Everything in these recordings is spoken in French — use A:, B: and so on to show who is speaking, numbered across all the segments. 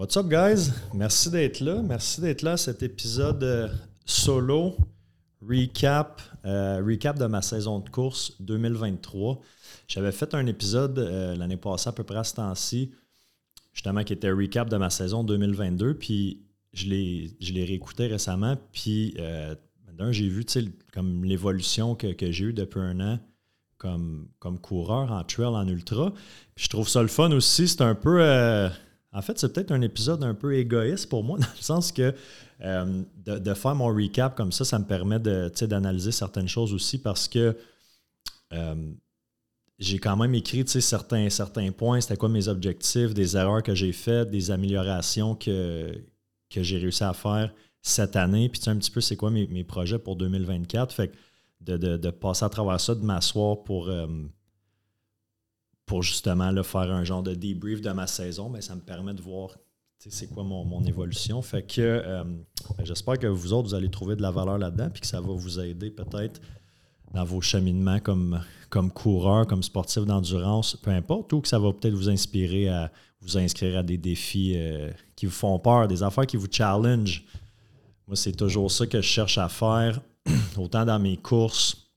A: What's up, guys? Merci d'être là. Merci d'être là cet épisode euh, solo recap, euh, recap de ma saison de course 2023. J'avais fait un épisode euh, l'année passée à peu près à ce temps-ci, justement qui était recap de ma saison 2022. Puis je l'ai réécouté récemment. Puis j'ai vu comme l'évolution que, que j'ai eue depuis un an comme, comme coureur en trail, en ultra. Puis je trouve ça le fun aussi. C'est un peu en fait, c'est peut-être un épisode un peu égoïste pour moi, dans le sens que euh, de, faire mon recap comme ça, ça me permet d'analyser certaines choses aussi parce que euh, j'ai quand même écrit certains, certains points, c'était quoi mes objectifs, des erreurs que j'ai faites, des améliorations que, que j'ai réussi à faire cette année, puis un petit peu c'est quoi mes, projets pour 2024. Fait que de, passer à travers ça, de m'asseoir pour. Euh, pour justement faire un genre de debrief de ma saison, mais ça me permet de voir c'est quoi mon, évolution. Fait que euh, ben, j'espère que vous autres, vous allez trouver de la valeur là-dedans, puis que ça va vous aider peut-être dans vos cheminements comme, comme coureur, comme sportif d'endurance, peu importe, ou que ça va peut-être vous inspirer à vous inscrire à des défis euh, qui vous font peur, des affaires qui vous challenge. Moi, c'est toujours ça que je cherche à faire, autant dans mes courses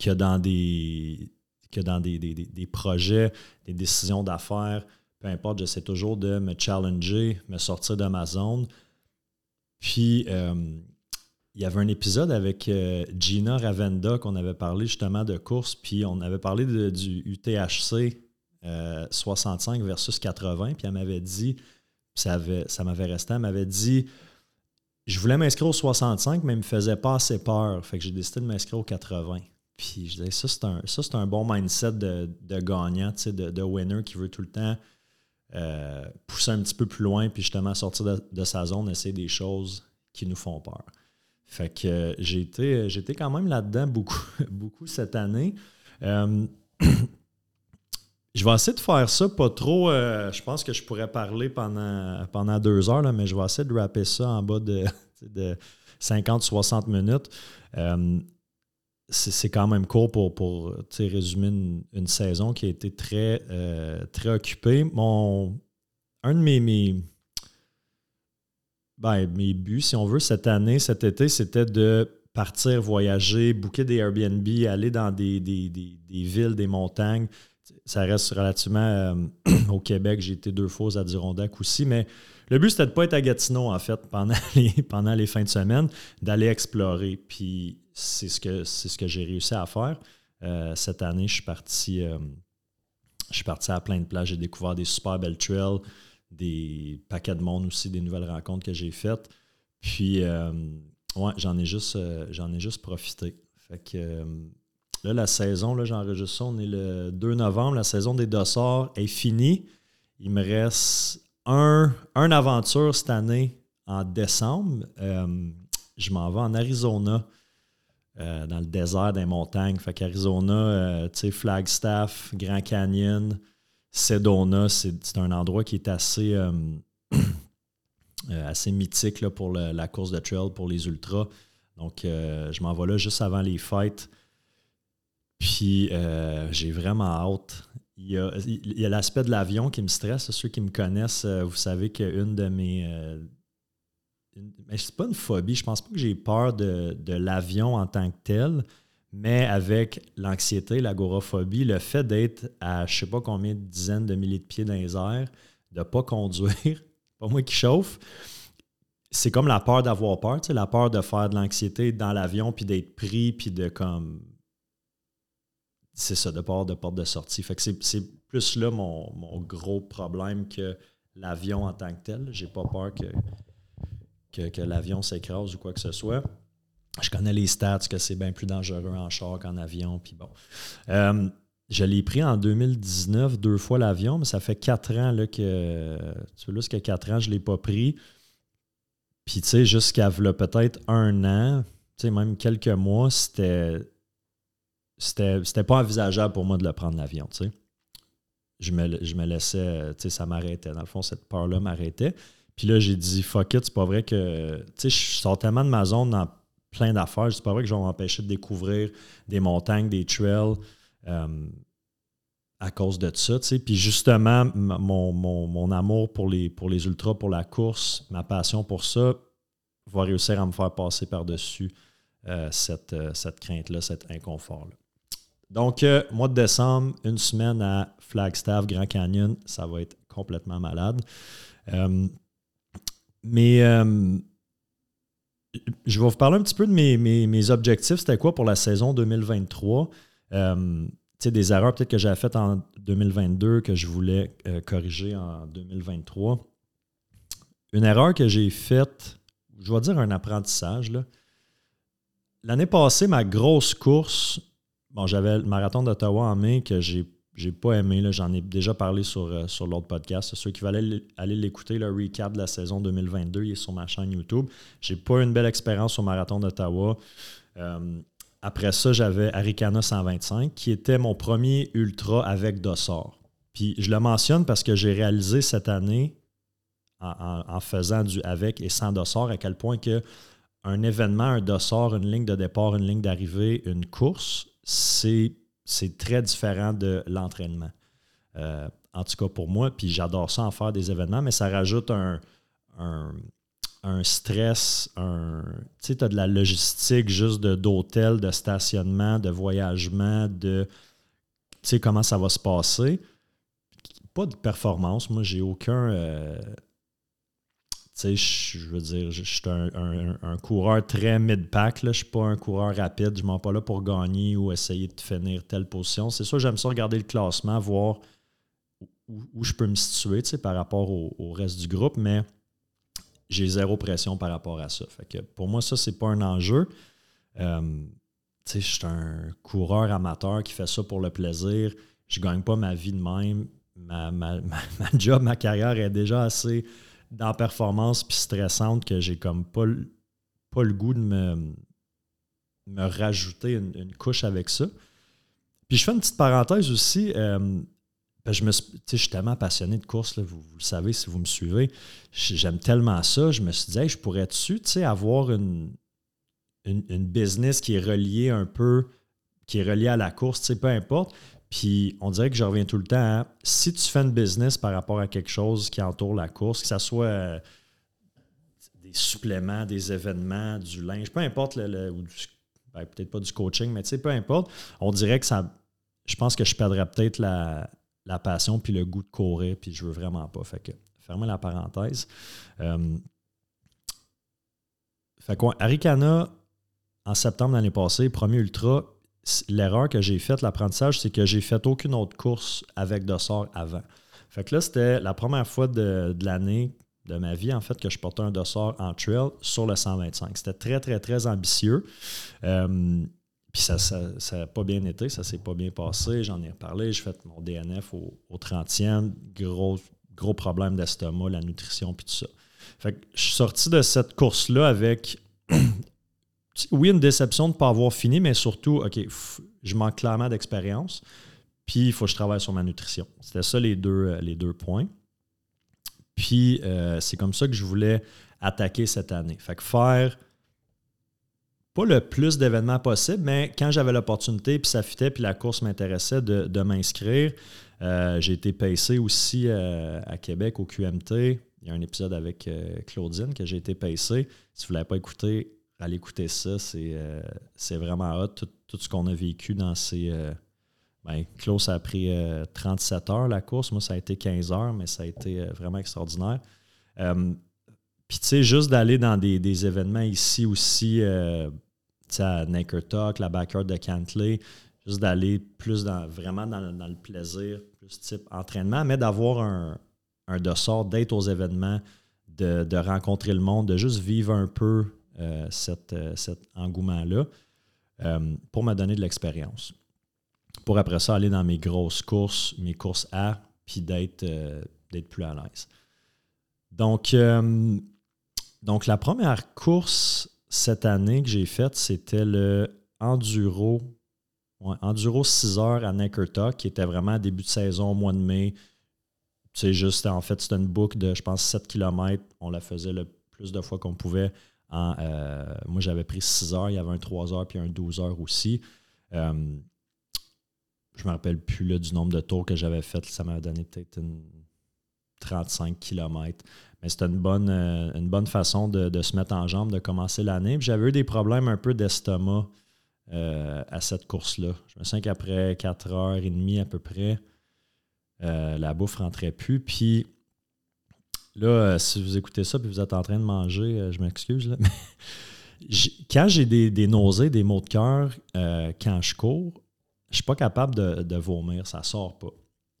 A: que dans des, que dans des, projets, des décisions d'affaires, peu importe, j'essaie toujours de me challenger, me sortir de ma zone. Puis, euh, il y avait un épisode avec euh, Gina Ravenda qu'on avait parlé justement de course, puis on avait parlé du UTHC 65 euh, versus 80, puis elle m'avait dit, ça, ça m'avait resté, elle m'avait dit, je voulais m'inscrire au 65, mais ne me faisait pas assez peur, fait que j'ai décidé de m'inscrire au 80. Puis je disais, ça, c'est un, un bon mindset de, de gagnant, de, de winner qui veut tout le temps euh, pousser un petit peu plus loin, puis justement sortir de, sa zone, essayer des choses qui nous font peur. Fait que euh, j'ai été, j'étais quand même là-dedans beaucoup, beaucoup cette année. Euh, je vais essayer de faire ça pas trop. je pense que je pourrais parler pendant, pendant deux heures, là, mais je vais essayer de rapper ça en bas de, de 50-60 minutes c'est quand même court pour, pour résumer une, saison qui a été très, euh, très occupée. Mon, un de mes, ben, mes buts, si on veut, cette année, cet été, c'était de partir voyager, booker des Airbnb, aller dans des, villes, des montagnes. Ça reste relativement euh, au Québec. J'ai été deux fois aux Adirondacks aussi, mais le but, c'était de ne pas être à Gatineau, en fait, pendant les, pendant les fins de semaine, d'aller explorer. Puis c'est ce que, c'est ce que j'ai réussi à faire. Euh, cette année, je suis parti. Euh, je suis parti à plein de plages. J'ai découvert des super belles trails, des paquets de monde aussi, des nouvelles rencontres que j'ai faites. Puis, euh, ouais, j'en ai juste, j'en ai juste profité. Fait que là, la saison, là, j'enregistre ça. On est le 2 novembre. La saison des dossards est finie. Il me reste un, un aventure cette année en décembre. je m'en vais en Arizona euh, dans le désert des montagnes. Fait qu'Arizona, euh, tu sais, Flagstaff, Grand Canyon, Sedona, c'est un endroit qui est assez, euh, assez mythique là, pour la course de trail, pour les ultras. Donc, je m'en vais là juste avant les fêtes. Puis, j'ai vraiment hâte. Il y a, l'aspect de l'avion qui me stresse. Ceux qui me connaissent, vous savez qu'une de mes mais c'est pas une phobie. Je pense pas que j'ai peur de, l'avion en tant que tel, mais avec l'anxiété, l'agoraphobie, le fait d'être à je sais pas combien de dizaines de milliers de pieds dans les airs, de pas conduire, pas moi qui chauffe. C'est comme la peur d'avoir peur, tu sais, la peur de faire de l'anxiété dans l'avion, puis d'être pris, puis de comme. C'est ça, de peur de porte de sortie. Fait que c'est plus là mon, mon, gros problème que l'avion en tant que tel. J'ai pas peur que, que, que l'avion s'écrase ou quoi que ce soit. Je connais les stats, que c'est bien plus dangereux en char qu'en avion. Puis bon. Euh, je l'ai pris en 2019 deux fois l'avion, mais ça fait quatre ans là, que. Tu vois, jusqu'à quatre ans, je ne l'ai pas pris. Puis, tu sais, jusqu'à peut-être un an, tu sais, même quelques mois, c'était. C'était pas envisageable pour moi de le prendre l'avion, tu sais. Je me, je me laissais, tu sais, ça m'arrêtait. Dans le fond, cette peur-là m'arrêtait. Puis là, j'ai dit, fuck it, c'est pas vrai que. Tu sais, je sors tellement de ma zone dans plein d'affaires. C'est pas vrai que je vais m'empêcher de découvrir des montagnes, des trails euh, à cause de ça. Puis justement, mon, amour pour les, pour les ultras, pour la course, ma passion pour ça, va réussir à me faire passer par-dessus euh, cette, euh, cette crainte-là, cet inconfort-là. Donc, mois de décembre, une semaine à Flagstaff, Grand Canyon, ça va être complètement malade. Mais je vais vous parler un petit peu de mes, objectifs. C'était quoi pour la saison 2023? Euh, des erreurs peut-être que j'avais faites en 2022 que je voulais euh, corriger en 2023. Une erreur que j'ai faite, je vais dire un apprentissage. L'année passée, ma grosse course, bon, j'avais le marathon d'Ottawa en mai que j'ai j'ai pas aimé. J'en ai déjà parlé sur, euh, sur l'autre podcast. Ceux qui veulent aller, l'écouter, le recap de la saison 2022, il est sur ma chaîne YouTube. J'ai pas une belle expérience au marathon d'Ottawa. Euh, après ça, j'avais Arikana 125, qui était mon premier ultra avec Dossor. Puis je le mentionne parce que j'ai réalisé cette année, en, faisant du avec et sans Dossor, à quel point que un événement, un Dossor, une ligne de départ, une ligne d'arrivée, une course, c'est c'est très différent de l'entraînement. Euh, en tout cas pour moi, puis j'adore ça en faire des événements, mais ça rajoute un, un, stress, un, tu sais, tu as de la logistique juste d'hôtel, de, stationnement, de voyagement, de, tu sais, comment ça va se passer. Pas de performance, moi, j'ai aucun... Euh, sais, je veux dire, je suis un, coureur très mid-pack. Je ne suis pas un coureur rapide. Je ne m'en pas là pour gagner ou essayer de finir telle position. C'est sûr, j'aime ça regarder le classement, voir où, je peux me situer par rapport au, reste du groupe, mais j'ai zéro pression par rapport à ça. Fait que pour moi, ça, c'est pas un enjeu. Euh, je suis un coureur amateur qui fait ça pour le plaisir. Je ne gagne pas ma vie de même. ma, ma job, ma carrière est déjà assez dans performance puis stressante que j'ai comme pas, pas le goût de me, me rajouter une, couche avec ça. Puis je fais une petite parenthèse aussi. Euh, je, je suis tellement passionné de course, vous, le savez si vous me suivez. J'aime tellement ça. Je me suis dit, je pourrais-tu avoir une, une, une, business qui est reliée un peu, qui est reliée à la course, peu importe. Puis on dirait que je reviens tout le temps à si tu fais une business par rapport à quelque chose qui entoure la course, que ce soit euh, des suppléments, des événements, du linge, peu importe, le, ou ben, peut-être pas du coaching, mais tu sais, peu importe, on dirait que ça. Je pense que je perdrais peut-être la, passion puis le goût de courir, puis je veux vraiment pas. Fait que, fermez la parenthèse. Euh, fait quoi, Arikana, en septembre l'année passée, premier ultra, l'erreur que j'ai faite, l'apprentissage, c'est que j'ai fait aucune autre course avec dossard avant. Fait que là, c'était la première fois de, l'année de ma vie, en fait, que je portais un dossard en trail sur le 125. C'était très, très, très ambitieux. Euh, puis ça n'a ça, pas bien été, ça s'est pas bien passé. J'en ai reparlé, j'ai fait mon DNF au, au 30e. Gros, gros problème d'estomac, la nutrition, puis tout ça. Fait que je suis sorti de cette course-là avec oui, une déception de ne pas avoir fini, mais surtout, OK, je manque clairement d'expérience, puis il faut que je travaille sur ma nutrition. C'était ça les deux, euh, les deux points. Puis euh, c'est comme ça que je voulais attaquer cette année. Fait que faire pas le plus d'événements possible, mais quand j'avais l'opportunité, puis ça fitait, puis la course m'intéressait de, m'inscrire, euh, j'ai été pacé aussi à Québec au QMT. Il y a un épisode avec Claudine que j'ai été pacé. Si vous ne l'avez pas écouté, allez écouter ça. Euh, c'est, vraiment hot, tout, ce qu'on a vécu dans ces. Euh, ben, Klaus a pris 37 euh, heures la course. Moi, ça a été 15 heures, mais ça a été vraiment extraordinaire. Puis, tu sais, juste d'aller dans des, événements ici aussi, tu sais, à Naker Talk, la backyard de Cantley, juste d'aller plus dans, vraiment dans, le plaisir, plus type entraînement, mais d'avoir un, un dossard, d'être aux événements, de, rencontrer le monde, de juste vivre un peu euh, euh, cet engouement-là euh, pour me donner de l'expérience. Pour après ça, aller dans mes grosses courses, mes courses A, puis d'être plus à l'aise. Donc, donc, la première course cette année que j'ai faite, c'était le Enduro Enduro 6 heures à Neckertuck, qui était vraiment début de saison, au mois de mai. C'est juste, en fait, c'était une boucle de, je pense, 7 km. On la faisait le plus de fois qu'on pouvait. Euh, moi, j'avais pris 6 heures, il y avait un 3 heures puis un 12 heures aussi. Euh, je me rappelle plus du nombre de tours que j'avais fait. Ça m'a donné peut-être 35 km. Mais c'était une bonne, euh, façon de, se mettre en jambe, de commencer l'année. J'avais eu des problèmes un peu d'estomac euh, à cette course-là. Je me sens qu'après 4 heures et demie à peu près, la bouffe rentrait plus. Puis là, euh, si vous écoutez ça et vous êtes en train de manger, je m'excuse, là, quand j'ai des, nausées, des maux de cœur, quand je cours, je suis pas capable de, vomir, ça sort pas.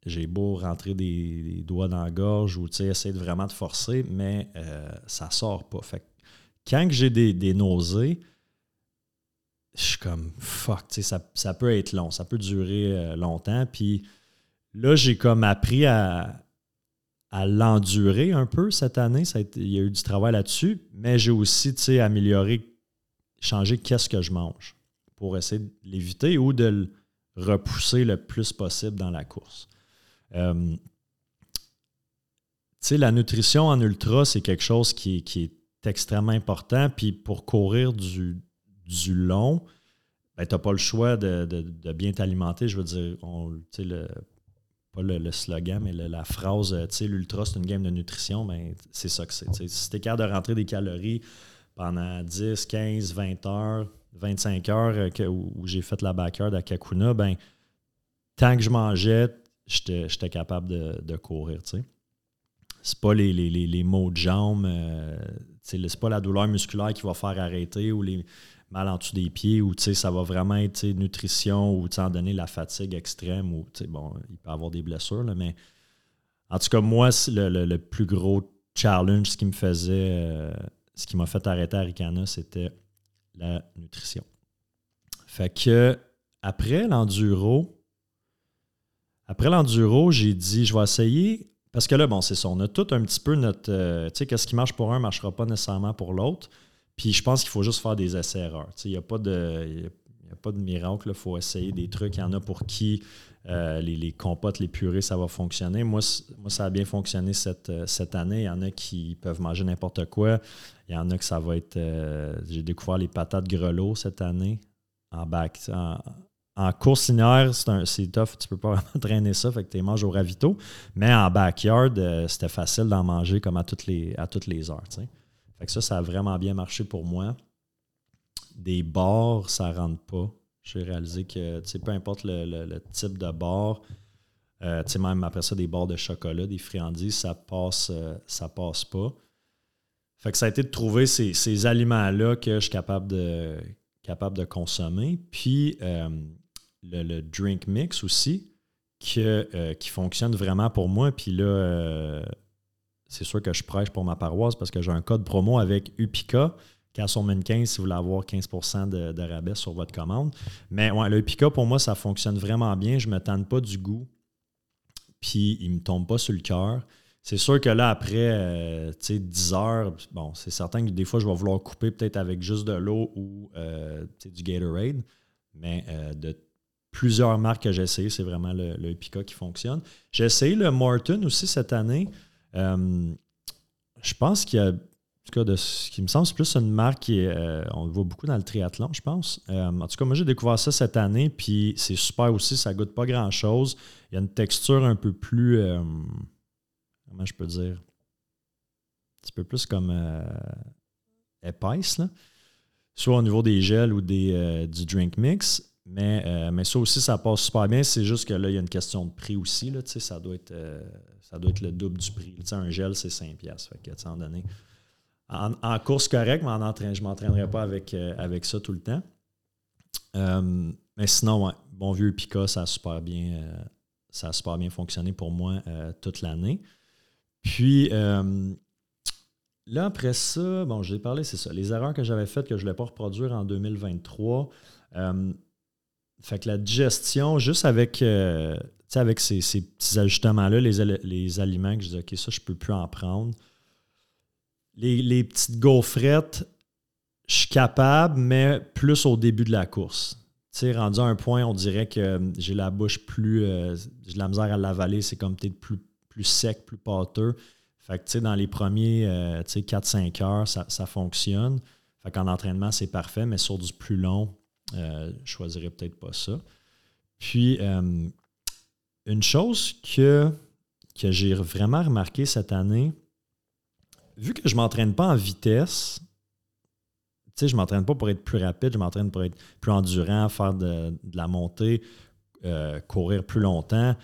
A: J'ai beau rentrer des, doigts dans la gorge ou essayer de vraiment de forcer, mais ça sort pas. Fait quand j'ai des, des nausées, je suis comme fuck, ça, ça peut être long, ça peut durer euh, longtemps. Puis là, j'ai comme appris à, à l'endurer un peu cette année. Il y a eu du travail là-dessus, mais j'ai aussi amélioré, changé qu'est-ce que je mange pour essayer de l'éviter ou de le repousser le plus possible dans la course. Euh, la nutrition en ultra, c'est quelque chose qui, est extrêmement important. Puis pour courir du, du long, ben, tu n'as pas le choix de, bien t'alimenter. Je veux dire, on, le, pas le, slogan, mais la phrase, l'ultra, c'est une game de nutrition, ben, c'est ça que c'est. Si tu es capable de rentrer des calories pendant 10, 15, 20 heures, 25 heures euh, où, j'ai fait la backyard à Kakuna, ben, tant que je mangeais, j'étais capable de, courir. C'est pas les, les, maux de jambes, euh, c'est pas la douleur musculaire qui va faire arrêter ou les, mal en dessous des pieds ou ça va vraiment être nutrition ou en donner la fatigue extrême ou bon, il peut avoir des blessures, mais en tout cas, moi, le, le, plus gros challenge, ce qui me faisait, euh, ce qui m'a fait arrêter Aricana, c'était la nutrition. Fait que après l'enduro, après l'enduro, j'ai dit, je vais essayer, parce que là, bon, c'est ça, on a tout un petit peu notre, euh, tu sais, qu'est-ce qui marche pour un ne marchera pas nécessairement pour l'autre. Puis je pense qu'il faut juste faire des essais-erreurs. Il n'y a, pas de, a pas de miracle. Il faut essayer des trucs. Il y en a pour qui euh, les, compotes, les purées, ça va fonctionner. Moi, moi ça a bien fonctionné cette, euh, cette année. Il y en a qui peuvent manger n'importe quoi. Il y en a que ça va être. J'ai découvert les patates grelots cette année en bac. Course linéaire, c'est tough. Tu peux pas vraiment traîner ça. Fait que tu les manges au ravito. Mais en backyard, c'était facile d'en manger comme à toutes les, à toutes les heures ça, ça a vraiment bien marché pour moi. Des bars, ça rentre pas. J'ai réalisé que peu importe le, type de bar, euh, même après ça, des barres de chocolat, des friandises, ça passe, euh, ça passe pas. Fait que ça a été de trouver ces, aliments-là que je suis capable de, capable de consommer. Puis euh, le, drink mix aussi, que, qui fonctionne vraiment pour moi. Puis là, c'est sûr que je prêche pour ma paroisse parce que j'ai un code promo avec UPICA. Castleman 15 si vous voulez avoir 15% de, rabais sur votre commande. Mais ouais, le UPICA, pour moi, ça fonctionne vraiment bien. Je ne me tente pas du goût. Puis, il ne me tombe pas sur le cœur. C'est sûr que là, après euh, 10 heures, bon, c'est certain que des fois, je vais vouloir couper peut-être avec juste de l'eau ou euh, du Gatorade. Mais euh, de plusieurs marques que j'ai essayé, c'est vraiment le, le qui fonctionne. J'ai essayé le Morton aussi cette année. Euh, je pense qu'il y a, en tout cas, de ce qui me semble, c'est plus une marque qui est, euh, on le voit beaucoup dans le triathlon, je pense. Euh, en tout cas, moi, j'ai découvert ça cette année, puis c'est super aussi, ça goûte pas grand-chose. Il y a une texture un peu plus, comment je peux dire, un petit peu plus comme épaisse, là. soit au niveau des gels ou des, du drink mix. Mais, euh, mais ça aussi, ça passe super bien. C'est juste que là, il y a une question de prix aussi. Là, ça, doit être, ça doit être le double du prix. un gel, c'est 5$. Fait que, en, en, course correcte, mais en entraîne, je ne m'entraînerai pas avec, avec ça tout le temps. mais sinon, bon vieux Pika, ça a super bien, ça super bien fonctionné pour moi toute l'année. Puis, Là, après ça, bon, j'ai parlé, c'est ça. Les erreurs que j'avais faites que je ne voulais pas reproduire en 2023. Euh, fait que la digestion, juste avec, euh, avec ces, petits ajustements-là, les, aliments que je disais, OK, ça, je peux plus en prendre. Les, petites gaufrettes, je suis capable, mais plus au début de la course. Tu sais, rendu à un point, on dirait que j'ai la bouche plus. Euh, j'ai la misère à l'avaler, c'est comme peut-être plus, plus sec, plus pâteux. Fait que, dans les premiers 4-5 euh, heures, ça, fonctionne. Fait qu'en entraînement, c'est parfait, mais sur du plus long, euh, je choisirais peut-être pas ça. Puis, euh, une chose que, que j'ai vraiment remarqué cette année, vu que je ne m'entraîne pas en vitesse, tu sais, je ne m'entraîne pas pour être plus rapide, je m'entraîne pour être plus endurant, faire de, la montée, courir plus longtemps.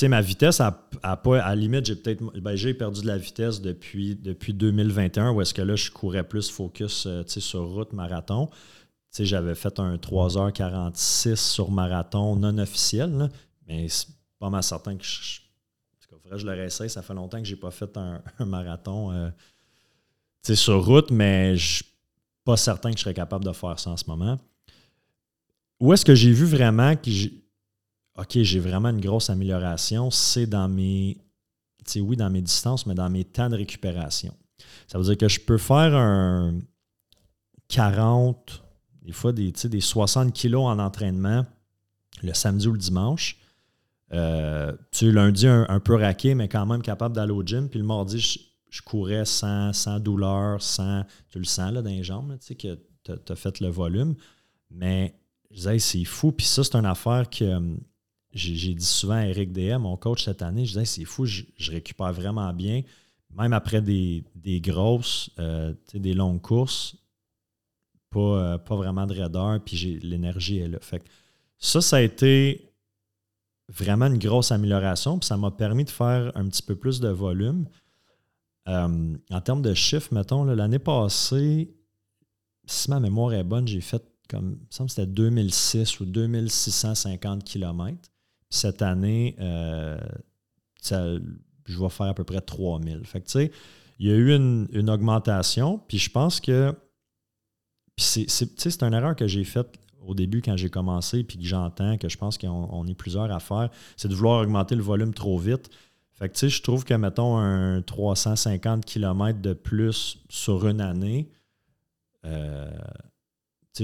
A: Sais, ma vitesse pas. À la limite, j'ai peut-être. Ben, j'ai perdu de la vitesse depuis, depuis 2021, où est-ce que là, je courais plus focus euh, sur route marathon. J'avais fait un 3h46 sur marathon non officiel, mais c'est pas mal certain que je. je le réessaye. Ça fait longtemps que j'ai pas fait un, marathon euh, sur route, mais je suis pas certain que je serais capable de faire ça en ce moment. Où est-ce que j'ai vu vraiment que OK, j'ai vraiment une grosse amélioration, c'est dans mes, oui, dans mes distances, mais dans mes temps de récupération. Ça veut dire que je peux faire un 40, des fois des, des 60 kilos en entraînement le samedi ou le dimanche. Euh, tu lundi un, peu raqué, mais quand même capable d'aller au gym. Puis le mardi, je, courais sans, douleur, sans. Tu le sens là, dans les jambes, tu sais, que tu as, fait le volume. Mais je disais, c'est fou. Puis ça, c'est une affaire que j'ai dit souvent à Eric DM, mon coach cette année, je disais, c'est fou, je, récupère vraiment bien. Même après des, grosses, euh, des longues courses, pas, euh, pas vraiment de raideur, puis l'énergie est là. Fait ça, ça a été vraiment une grosse amélioration, puis ça m'a permis de faire un petit peu plus de volume. Euh, en termes de chiffres, mettons, l'année passée, si ma mémoire est bonne, j'ai fait comme, il me semble que c'était 2006 ou 2650 km cette année, euh, je vais faire à peu près 3000. Fait il y a eu une, augmentation, puis je pense que c'est une erreur que j'ai faite au début quand j'ai commencé, puis que j'entends que je pense qu'on est plusieurs à faire, c'est de vouloir augmenter le volume trop vite. Je trouve que, mettons, un 350 km de plus sur une année, euh,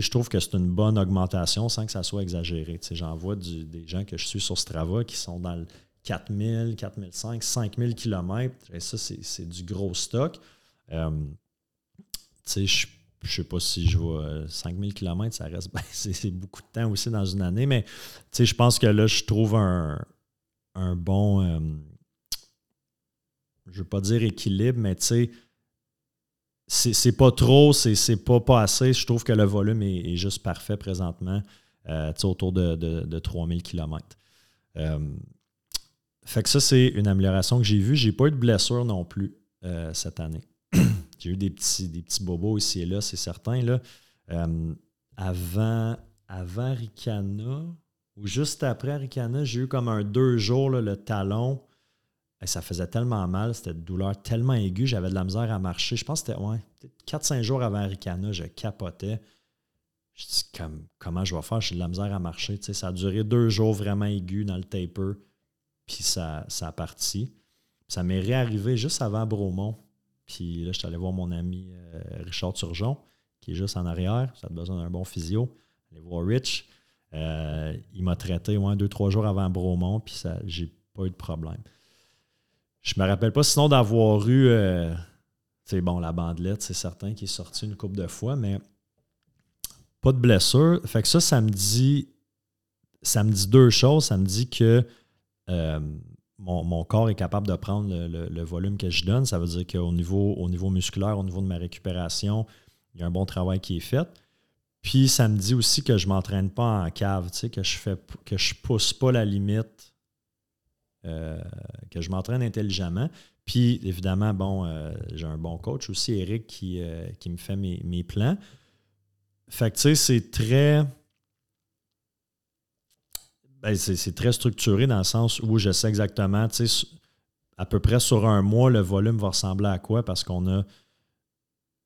A: je trouve que c'est une bonne augmentation sans que ça soit exagéré. J'en vois des gens que je suis sur Strava qui sont dans le 4000, 4005, 5000 km. Et ça, c'est du gros stock. Euh, je ne sais pas si je vois 5000 km, ça reste c'est beaucoup de temps aussi dans une année, mais je pense que là, je trouve un, bon, euh, je veux pas dire équilibre, mais tu sais, c'est pas trop, c'est pas, pas assez. Je trouve que le volume est, juste parfait présentement, euh, autour de, de, 3000 km. Euh, fait que ça, c'est une amélioration que j'ai vue. J'ai pas eu de blessure non plus euh, cette année. j'ai eu des petits, des petits bobos ici et là, c'est certain. Là. avant, avant Ricana, ou juste après Ricana, j'ai eu comme un deux jours le talon ça faisait tellement mal, c'était une douleur tellement aiguë, j'avais de la misère à marcher. Je pense que c'était ouais, 4-5 jours avant Ricana, je capotais. Je dis comment je vais faire, j'ai de la misère à marcher. ça a duré deux jours vraiment aigus dans le taper, puis ça, ça a parti. Ça m'est réarrivé juste avant Bromont. Puis là, je suis allé voir mon ami euh, Richard Turgeon, qui est juste en arrière. Ça a besoin d'un bon physio. Aller voir Rich. Euh, il m'a traité ouais, deux, trois jours avant Bromont, puis ça, j'ai pas eu de problème. Je me rappelle pas sinon d'avoir eu. c'est euh, bon, la bandelette, c'est certain, qui est sortie une couple de fois, mais pas de blessure. Fait que ça, ça me dit. Ça me dit deux choses. Ça me dit que euh, mon, corps est capable de prendre le, volume que je donne. Ça veut dire qu'au niveau, au niveau musculaire, au niveau de ma récupération, il y a un bon travail qui est fait. Puis ça me dit aussi que je ne m'entraîne pas en cave, que je fais que je pousse pas la limite, euh, que je m'entraîne intelligemment. Puis évidemment, bon, euh, j'ai un bon coach aussi, Eric, qui, euh, qui me fait mes, plans. Fait que tu sais, c'est très. Ben, c'est très structuré dans le sens où je sais exactement, tu sais, à peu près sur un mois, le volume va ressembler à quoi parce qu'on a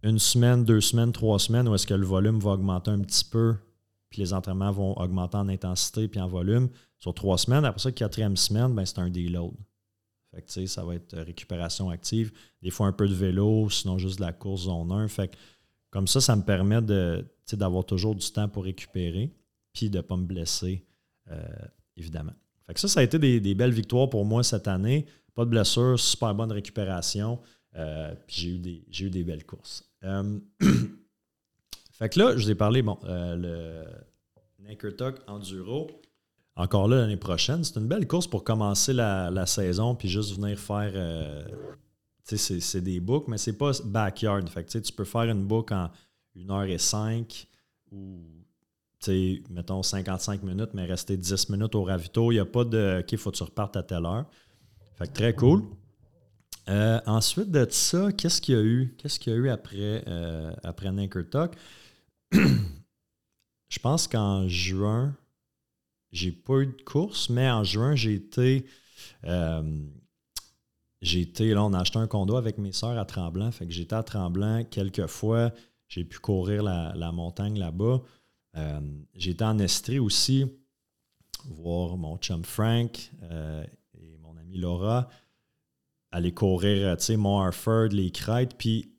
A: une semaine, deux semaines, trois semaines où est-ce que le volume va augmenter un petit peu, puis les entraînements vont augmenter en intensité puis en volume. Sur trois semaines, après ça, quatrième semaine, ben, c'est un deload. Fait que, ça va être récupération active. Des fois, un peu de vélo, sinon juste de la course zone 1. Fait que, comme ça, ça me permet d'avoir toujours du temps pour récupérer puis de ne pas me blesser, euh, évidemment. Fait que ça, ça a été des, belles victoires pour moi cette année. Pas de blessure, super bonne récupération. Euh, puis j'ai eu, des, eu des belles courses. Euh, fait que là, je vous ai parlé, bon, euh, le Naked Talk Enduro. Encore là, l'année prochaine, c'est une belle course pour commencer la, saison, puis juste venir faire. tu sais, c'est des books, mais c'est pas backyard. Fait que tu peux faire une book en 1h05 ou, tu sais, mettons 55 minutes, mais rester 10 minutes au ravito. Il n'y a pas de OK, faut que tu repartes à telle heure. Fait que très cool. Euh, ensuite de ça, qu'est-ce qu'il y a eu? Qu'est-ce qu'il y a eu après, euh, après? Je pense qu'en juin, j'ai pas eu de course, mais en juin, j'ai été. Euh, j'ai été, là, on a acheté un condo avec mes soeurs à Tremblant. Fait que j'étais à Tremblant quelques fois. J'ai pu courir la, montagne là-bas. Euh, j'étais en Estrie aussi, voir mon chum Frank et mon amie Laura aller courir, euh, tu sais, Mont Harford, les crêtes. Puis,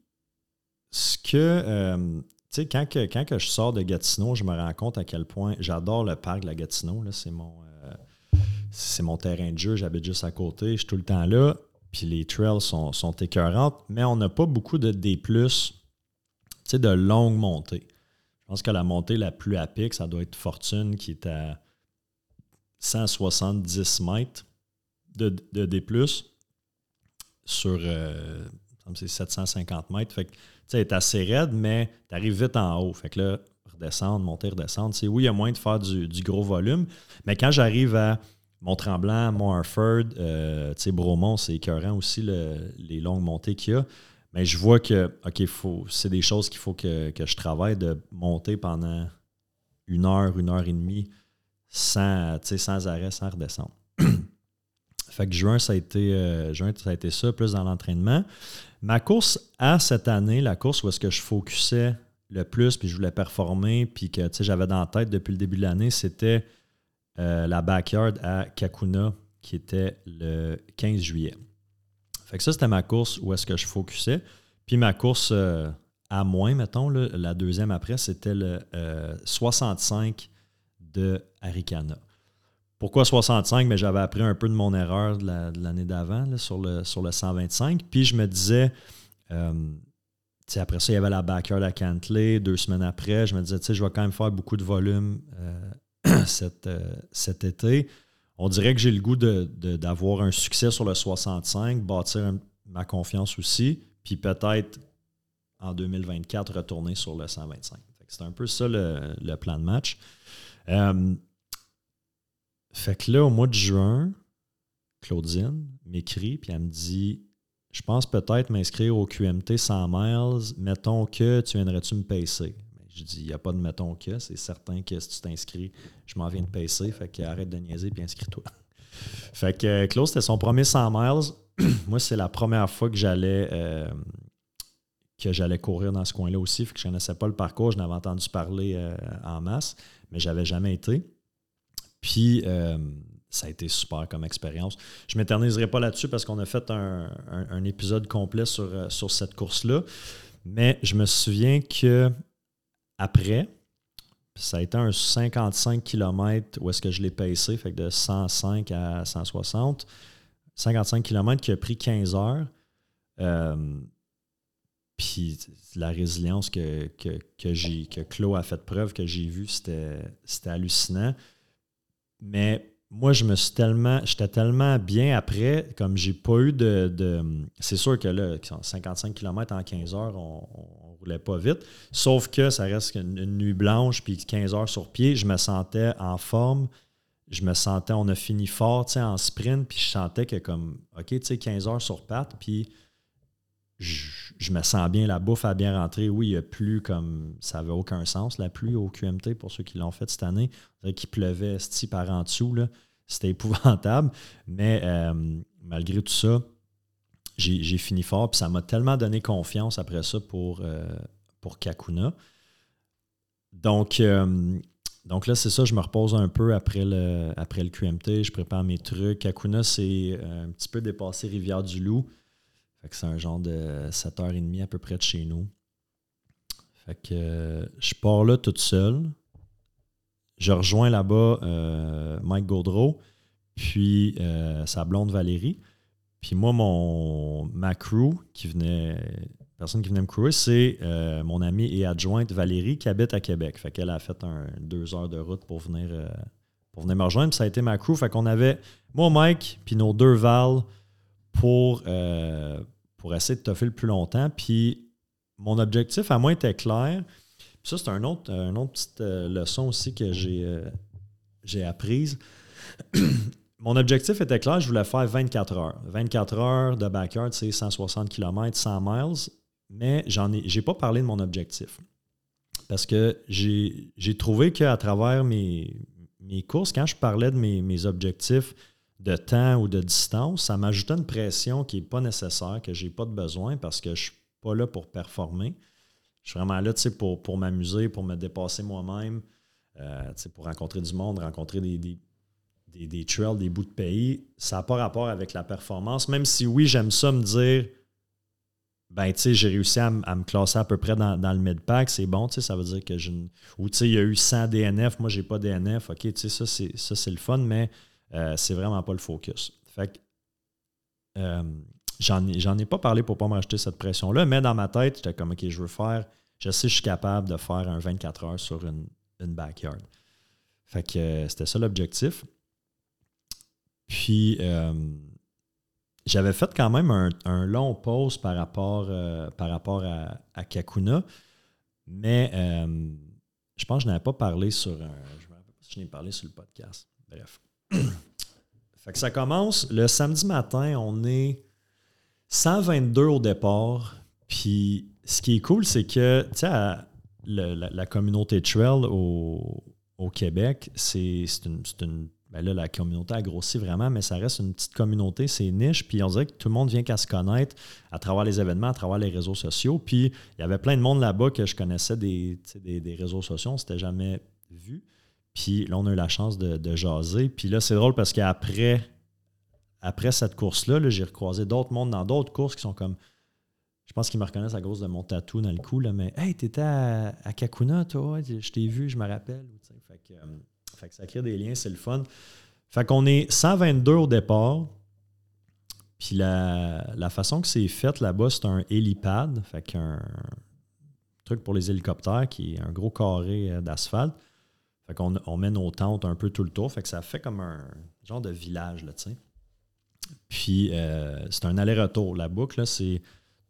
A: ce que, euh, sais, quand, quand que je sors de Gatineau, je me rends compte à quel point j'adore le parc de la Gatineau. C'est mon, euh, mon terrain de jeu. J'habite juste à côté. Je suis tout le temps là. Puis les trails sont, sont écœurantes, mais on n'a pas beaucoup de D, de longues montées. Je pense que la montée la plus à pic, ça doit être Fortune qui est à 170 mètres de, de D sur euh, 750 mètres. Que, tu est assez raide, mais tu arrives vite en haut. Fait que là, redescendre, monter, redescendre. C'est oui, il y a moins de faire du, gros volume, mais quand j'arrive à Mont-Tremblant, Mont-Harford, euh, Bromont, c'est écœurant aussi les longues montées qu'il y a. Mais je vois que, OK, c'est des choses qu'il faut que, je travaille de monter pendant une heure, une heure et demie sans, sans arrêt, sans redescendre. Fait que juin, ça a été, euh, juin, ça a été ça, plus dans l'entraînement. Ma course à cette année, la course où est-ce que je focusais le plus, puis je voulais performer, puis que j'avais dans la tête depuis le début de l'année, c'était euh, la backyard à Kakuna, qui était le 15 juillet. Fait que ça, c'était ma course où est-ce que je focusais. Puis ma course euh, à moins, mettons, la deuxième après, c'était le 65 de Arikana. Pourquoi 65? Mais j'avais appris un peu de mon erreur de l'année d'avant sur, le, sur le 125. Puis je me disais, euh, après ça, il y avait la backyard à Cantley. Deux semaines après, je me disais, je vais quand même faire beaucoup de volume euh, euh, cet, été. On dirait que j'ai le goût d'avoir un succès sur le 65, bâtir ma confiance aussi, puis peut-être en 2024 retourner sur le 125. C'est un peu ça le, plan de match. Fait que là, au mois de juin, Claudine m'écrit, puis elle me dit Je pense peut-être m'inscrire au QMT 100 miles. Mettons que tu viendrais-tu me pacer? Je dis Il n'y a pas de mettons que. C'est certain que si tu t'inscris, je m'en viens de pacer. Fait que arrête de niaiser puis inscris-toi. fait que Claude, c'était son premier 100 miles. Moi, c'est la première fois que j'allais. Euh, que j'allais courir dans ce coin-là aussi, fait que je ne connaissais pas le parcours, je n'avais entendu parler euh, en masse, mais j'avais jamais été. Puis, euh, ça a été super comme expérience. Je ne m'éterniserai pas là-dessus parce qu'on a fait un, épisode complet sur, euh, sur cette course-là. Mais je me souviens que après, ça a été un 55 km où est-ce que je l'ai payé, fait que de 105 à 160. 55 km qui a pris 15 heures. Euh, puis la résilience que, que, que, que Claude a fait preuve, que j'ai vu, c'était hallucinant. Mais moi, je me suis tellement, j'étais tellement bien après, comme j'ai pas eu de. c'est sûr que là, 55 km en 15 heures, on, roulais pas vite. Sauf que ça reste une, une nuit blanche, puis 15 heures sur pied. Je me sentais en forme. Je me sentais, on a fini fort en sprint, puis je sentais que comme, OK, tu sais, 15 heures sur patte, puis je, me sens bien, la bouffe a bien rentré. Oui, il n'y a plus comme, ça n'avait aucun sens, la pluie au QMT, pour ceux qui l'ont fait cette année. qu'il pleuvait ce par en dessous. C'était épouvantable. Mais euh, malgré tout ça, j'ai fini fort. Ça m'a tellement donné confiance après ça pour, euh, Kakuna. Donc, euh, donc là, c'est ça, je me repose un peu après le, après le QMT. Je prépare mes trucs. Kakuna, c'est un petit peu dépassé Rivière-du-Loup. C'est un genre de 7h30 à peu près de chez nous. Fait que je pars là toute seule je rejoins là-bas euh, Mike Gaudreau, puis euh, sa blonde Valérie. Puis moi, mon, ma crew qui venait, personne qui venait me crewer, c'est euh, mon amie et adjointe Valérie qui habite à Québec. Fait qu'elle a fait un, deux heures de route pour venir, pour venir me rejoindre. Ça a été ma crew. Fait qu'on avait moi, Mike, puis nos deux Val pour, pour essayer de toffer le plus longtemps. Puis mon objectif à moi était clair. Ça, c'est un autre, une autre petite euh, leçon aussi que j'ai, euh, apprise. Mon objectif était clair, je voulais faire 24 heures. 24 heures de backyard, c'est 160 km, 100 miles, mais j'en ai, pas parlé de mon objectif. Parce que j'ai, trouvé qu'à travers mes, mes courses, quand je parlais de mes, mes, objectifs de temps ou de distance, ça m'ajoutait une pression qui n'est pas nécessaire, que je n'ai pas de besoin parce que je ne suis pas là pour performer. Je suis vraiment là pour, pour m'amuser, pour me dépasser moi-même, euh, pour rencontrer du monde, rencontrer des, des, trails, des bouts de pays. Ça n'a pas rapport avec la performance, même si oui, j'aime ça me dire ben, tu sais, j'ai réussi à, me classer à peu près dans, le mid-pack, c'est bon, tu sais, ça veut dire que je. Ou, tu sais, il y a eu 100 DNF, moi, j'ai pas DNF, ok, tu sais, ça, c'est le fun, mais euh, c'est vraiment pas le focus. Fait que, euh, j'en ai, pas parlé pour pas m'acheter cette pression-là, mais dans ma tête, j'étais comme, ok, je veux faire je sais je suis capable de faire un 24 heures sur une, backyard. Fait que euh, c'était ça l'objectif. Puis j'avais fait quand même un, long pause par rapport, par rapport à, Kakuna, mais je pense que je n'avais pas parlé sur un. Je je n'ai parlé sur le podcast. Bref. fait que ça commence le samedi matin, on est 122 au départ, puis ce qui est cool, c'est que, tu sais, la, communauté trail au, Québec, c'est une, ben là, la communauté a grossi vraiment, mais ça reste une petite communauté, c'est niche. Puis on dirait que tout le monde vient qu'à se connaître à travers les événements, à travers les réseaux sociaux. Puis il y avait plein de monde là-bas que je connaissais des, des, réseaux sociaux, on s'était jamais vu. Puis là, on a eu la chance de, jaser. Puis là, c'est drôle parce qu'après après cette course-là, j'ai recroisé d'autres mondes dans d'autres courses qui sont comme je pense qu'ils me reconnaissent à cause de mon tatou dans le cou, mais Hey, t'étais à, Kakuna, toi, je t'ai vu, je me rappelle. Fait que, euh, fait que, ça crée des liens, c'est le fun. Fait qu'on est 122 au départ. Puis la, la façon que c'est fait là-bas, c'est un hélipad, fait qu'un truc pour les hélicoptères qui est un gros carré euh, d'asphalte. Fait qu'on on met nos tentes un peu tout le tour. Fait que ça fait comme un genre de village, là, tu sais. Puis euh, c'est un aller-retour. La boucle, c'est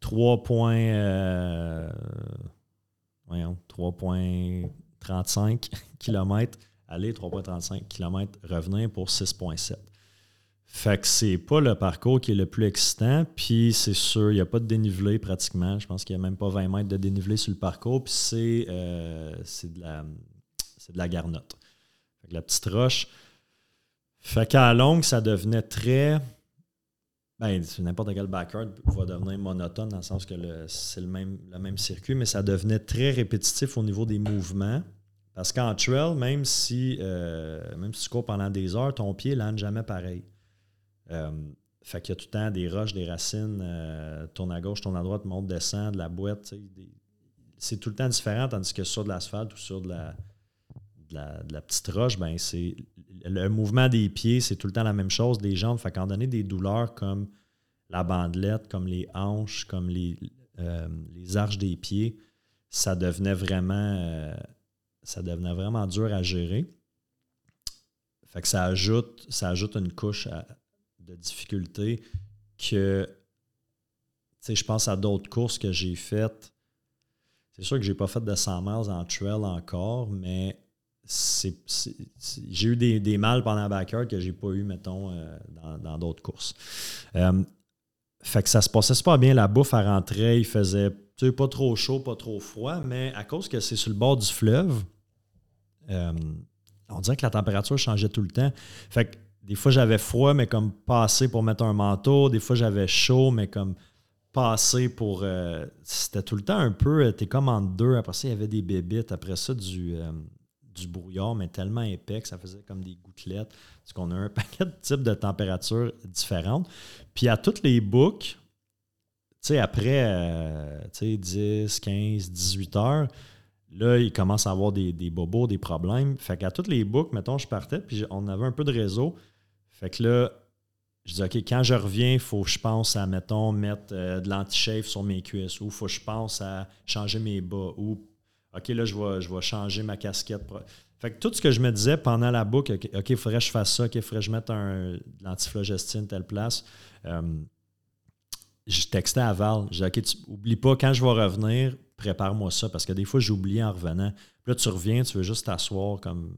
A: 3,35 km aller, 3,35 km revenir pour 6,7. Fait que c'est pas le parcours qui est le plus excitant, puis c'est sûr, il n'y a pas de dénivelé pratiquement. Je pense qu'il n'y a même pas 20 mètres de dénivelé sur le parcours, puis c'est, euh, de, la, de la garnotte. Fait que la petite roche. Fait qu'à longue, ça devenait très ben, n'importe quel backyard va devenir monotone dans le sens que c'est le même, le même circuit, mais ça devenait très répétitif au niveau des mouvements. Parce qu'en trail, même si, euh, même si tu cours pendant des heures, ton pied lande jamais pareil. Euh, fait qu'il y a tout le temps des roches, des racines, euh, tourne à gauche, tourne à droite, monte, descend, de la boîte. c'est tout le temps différent, tandis que sur de l'asphalte ou sur de la, de la, petite roche, ben c'est le mouvement des pieds, c'est tout le temps la même chose, des jambes. Fait qu'en donner des douleurs comme la bandelette, comme les hanches, comme les, euh, les arches des pieds, ça devenait vraiment euh, ça devenait vraiment dur à gérer. Fait que ça ajoute, ça ajoute une couche de difficulté que je pense à d'autres courses que j'ai faites c'est sûr que j'ai pas fait de 100 miles en trail encore, mais j'ai eu des, des, mal pendant backyard que j'ai pas eu, mettons, euh, dans d'autres courses. Euh, fait que ça se passait pas bien. La bouffe, à rentrer, il faisait pas trop chaud, pas trop froid, mais à cause que c'est sur le bord du fleuve, euh, on dirait que la température changeait tout le temps. Fait que des fois, j'avais froid, mais comme passé pour mettre un manteau. Des fois, j'avais chaud, mais comme passé pour. C'était tout le temps un peu. T'es comme en deux. Après ça, il y avait des bébites. Après ça, du du brouillard, mais tellement épais que ça faisait comme des gouttelettes. Parce qu'on a un paquet de types de températures différentes. Puis à toutes les sais, après euh, 10, 15, 18 heures, là, il commence à avoir des, bobos, des problèmes. Fait qu'à toutes les books, mettons, je partais, puis on avait un peu de réseau. Fait que là, je dis, OK, quand je reviens, il faut que je pense à, mettons, mettre euh, de l'anti-shave sur mes cuisses, ou il faut que je pense à changer mes bas, ou OK, là, je vais, je vais changer ma casquette. Fait que tout ce que je me disais pendant la boucle, OK, il faudrait que je fasse ça, OK, il faudrait que je mette un, l'antiflogestine telle place. Euh, je textais à Val. Je disais, OK, tu, oublie pas, quand je vais revenir, prépare-moi ça. Parce que des fois, j'oublie en revenant. Puis là, tu reviens, tu veux juste t'asseoir comme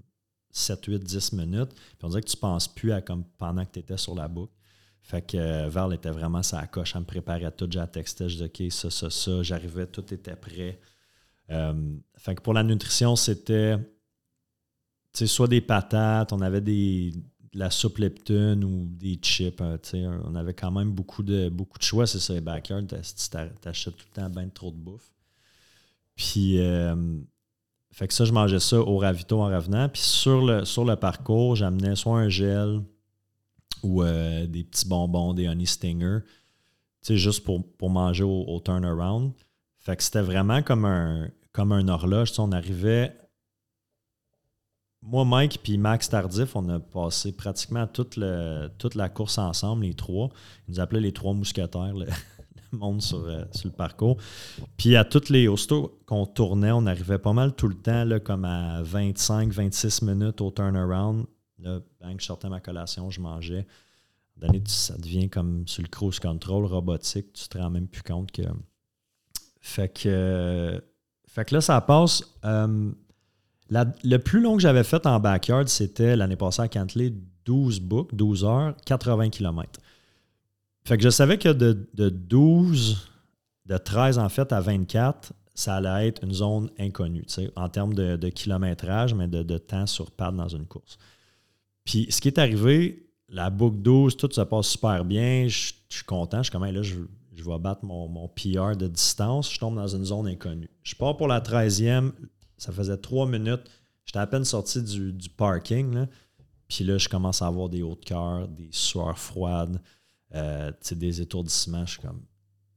A: 7, 8, 10 minutes. Puis on dirait que tu ne penses plus à comme pendant que tu étais sur la boucle. Fait que euh, Val était vraiment sa coche. Elle me préparait tout. J'ai texté. Je disais, OK, ça, ça, ça. J'arrivais, tout était prêt. Euh, fait que pour la nutrition, c'était soit des patates, on avait des, de la soupe leptune ou des chips. Hein, on avait quand même beaucoup de, beaucoup de choix. C'est ça, les backyard. Tu achètes tout le temps bien trop de bouffe. Puis, euh, fait que ça, je mangeais ça au ravito en revenant. Puis sur le, sur le parcours, j'amenais soit un gel ou euh, des petits bonbons, des honey stinger, juste pour, pour manger au, au turnaround. Fait que c'était vraiment comme un, comme un horloge. on arrivait. Moi, Mike puis Max Tardif, on a passé pratiquement toute, toute la course ensemble, les trois. Ils nous appelaient les trois mousquetaires, le, monde sur, euh, sur, le parcours. Puis à toutes les hostos qu'on tournait, on arrivait pas mal tout le temps, là, comme à 25-26 minutes au turnaround. Là, je sortais ma collation, je mangeais. Donné, ça devient comme sur le cruise control robotique, tu te rends même plus compte que. Fait que fait que là, ça passe. Euh, le plus long que j'avais fait en backyard, c'était l'année passée à Cantley, 12 books, 12 heures, 80 km. Fait que je savais que de, 12, de 13 en fait à 24, ça allait être une zone inconnue, en termes de, kilométrage, mais de, temps sur pad dans une course. Puis ce qui est arrivé, la boucle 12, tout se passe super bien. Je, suis content. Je suis comme, là, je, je vais battre mon, mon, PR de distance, je tombe dans une zone inconnue. Je pars pour la 13e, ça faisait trois minutes, j'étais à peine sorti du, parking, puis là, je commence à avoir des hauts de cœur, des sueurs froides, euh, des étourdissements, je suis comme,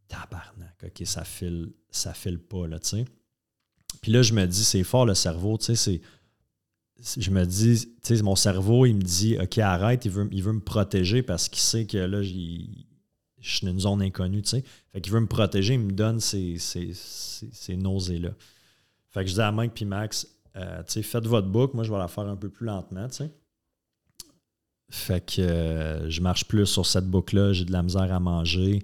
A: tabarnak, ok, ça file, ça file pas, là, tu sais. Puis là, je me dis, c'est fort le cerveau, tu sais, c'est je me dis, tu sais, mon cerveau, il me dit, OK, arrête, il veut, il veut me protéger parce qu'il sait que là, je suis une zone inconnue, tu sais. Fait qu'il veut me protéger, il me donne ces, ces, nausées-là. Fait que je dis à Mike puis Max, euh, tu sais, faites votre book, moi je vais la faire un peu plus lentement, tu sais. Fait que euh, je marche plus sur cette boucle-là, j'ai de la misère à manger.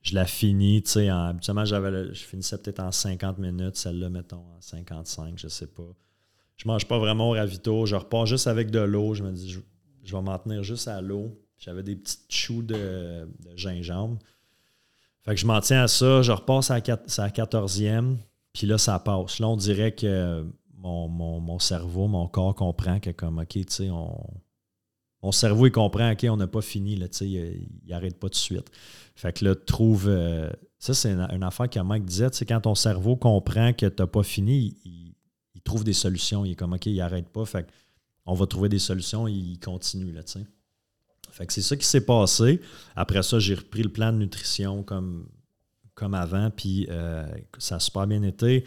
A: Je la finis, tu sais, habituellement, j'avais je finissais peut-être en 50 minutes, celle-là, mettons, en 55, je sais pas. Je mange pas vraiment au ravito, je repars juste avec de l'eau, je me dis, je, je vais m'en tenir juste à l'eau. J'avais des petites choux de, gingembre. Fait que je m'en tiens à ça. Je repasse à la 14e. Puis là, ça passe. Là, on dirait que mon, cerveau, mon corps comprend que comme, OK, tu sais, on, mon cerveau, il comprend, OK, on n'a pas fini, là, il n'arrête pas tout de suite. Fait que là, trouve... Euh, ça, c'est une, affaire que Mike disait, sais, quand ton cerveau comprend que tu n'as pas fini, il, trouve des solutions. Il est comme, OK, il n'arrête pas. Fait on va trouver des solutions, il continue, là, tu sais. Fait que c'est ça qui s'est passé. Après ça, j'ai repris le plan de nutrition comme, comme avant, puis euh, ça a super bien été.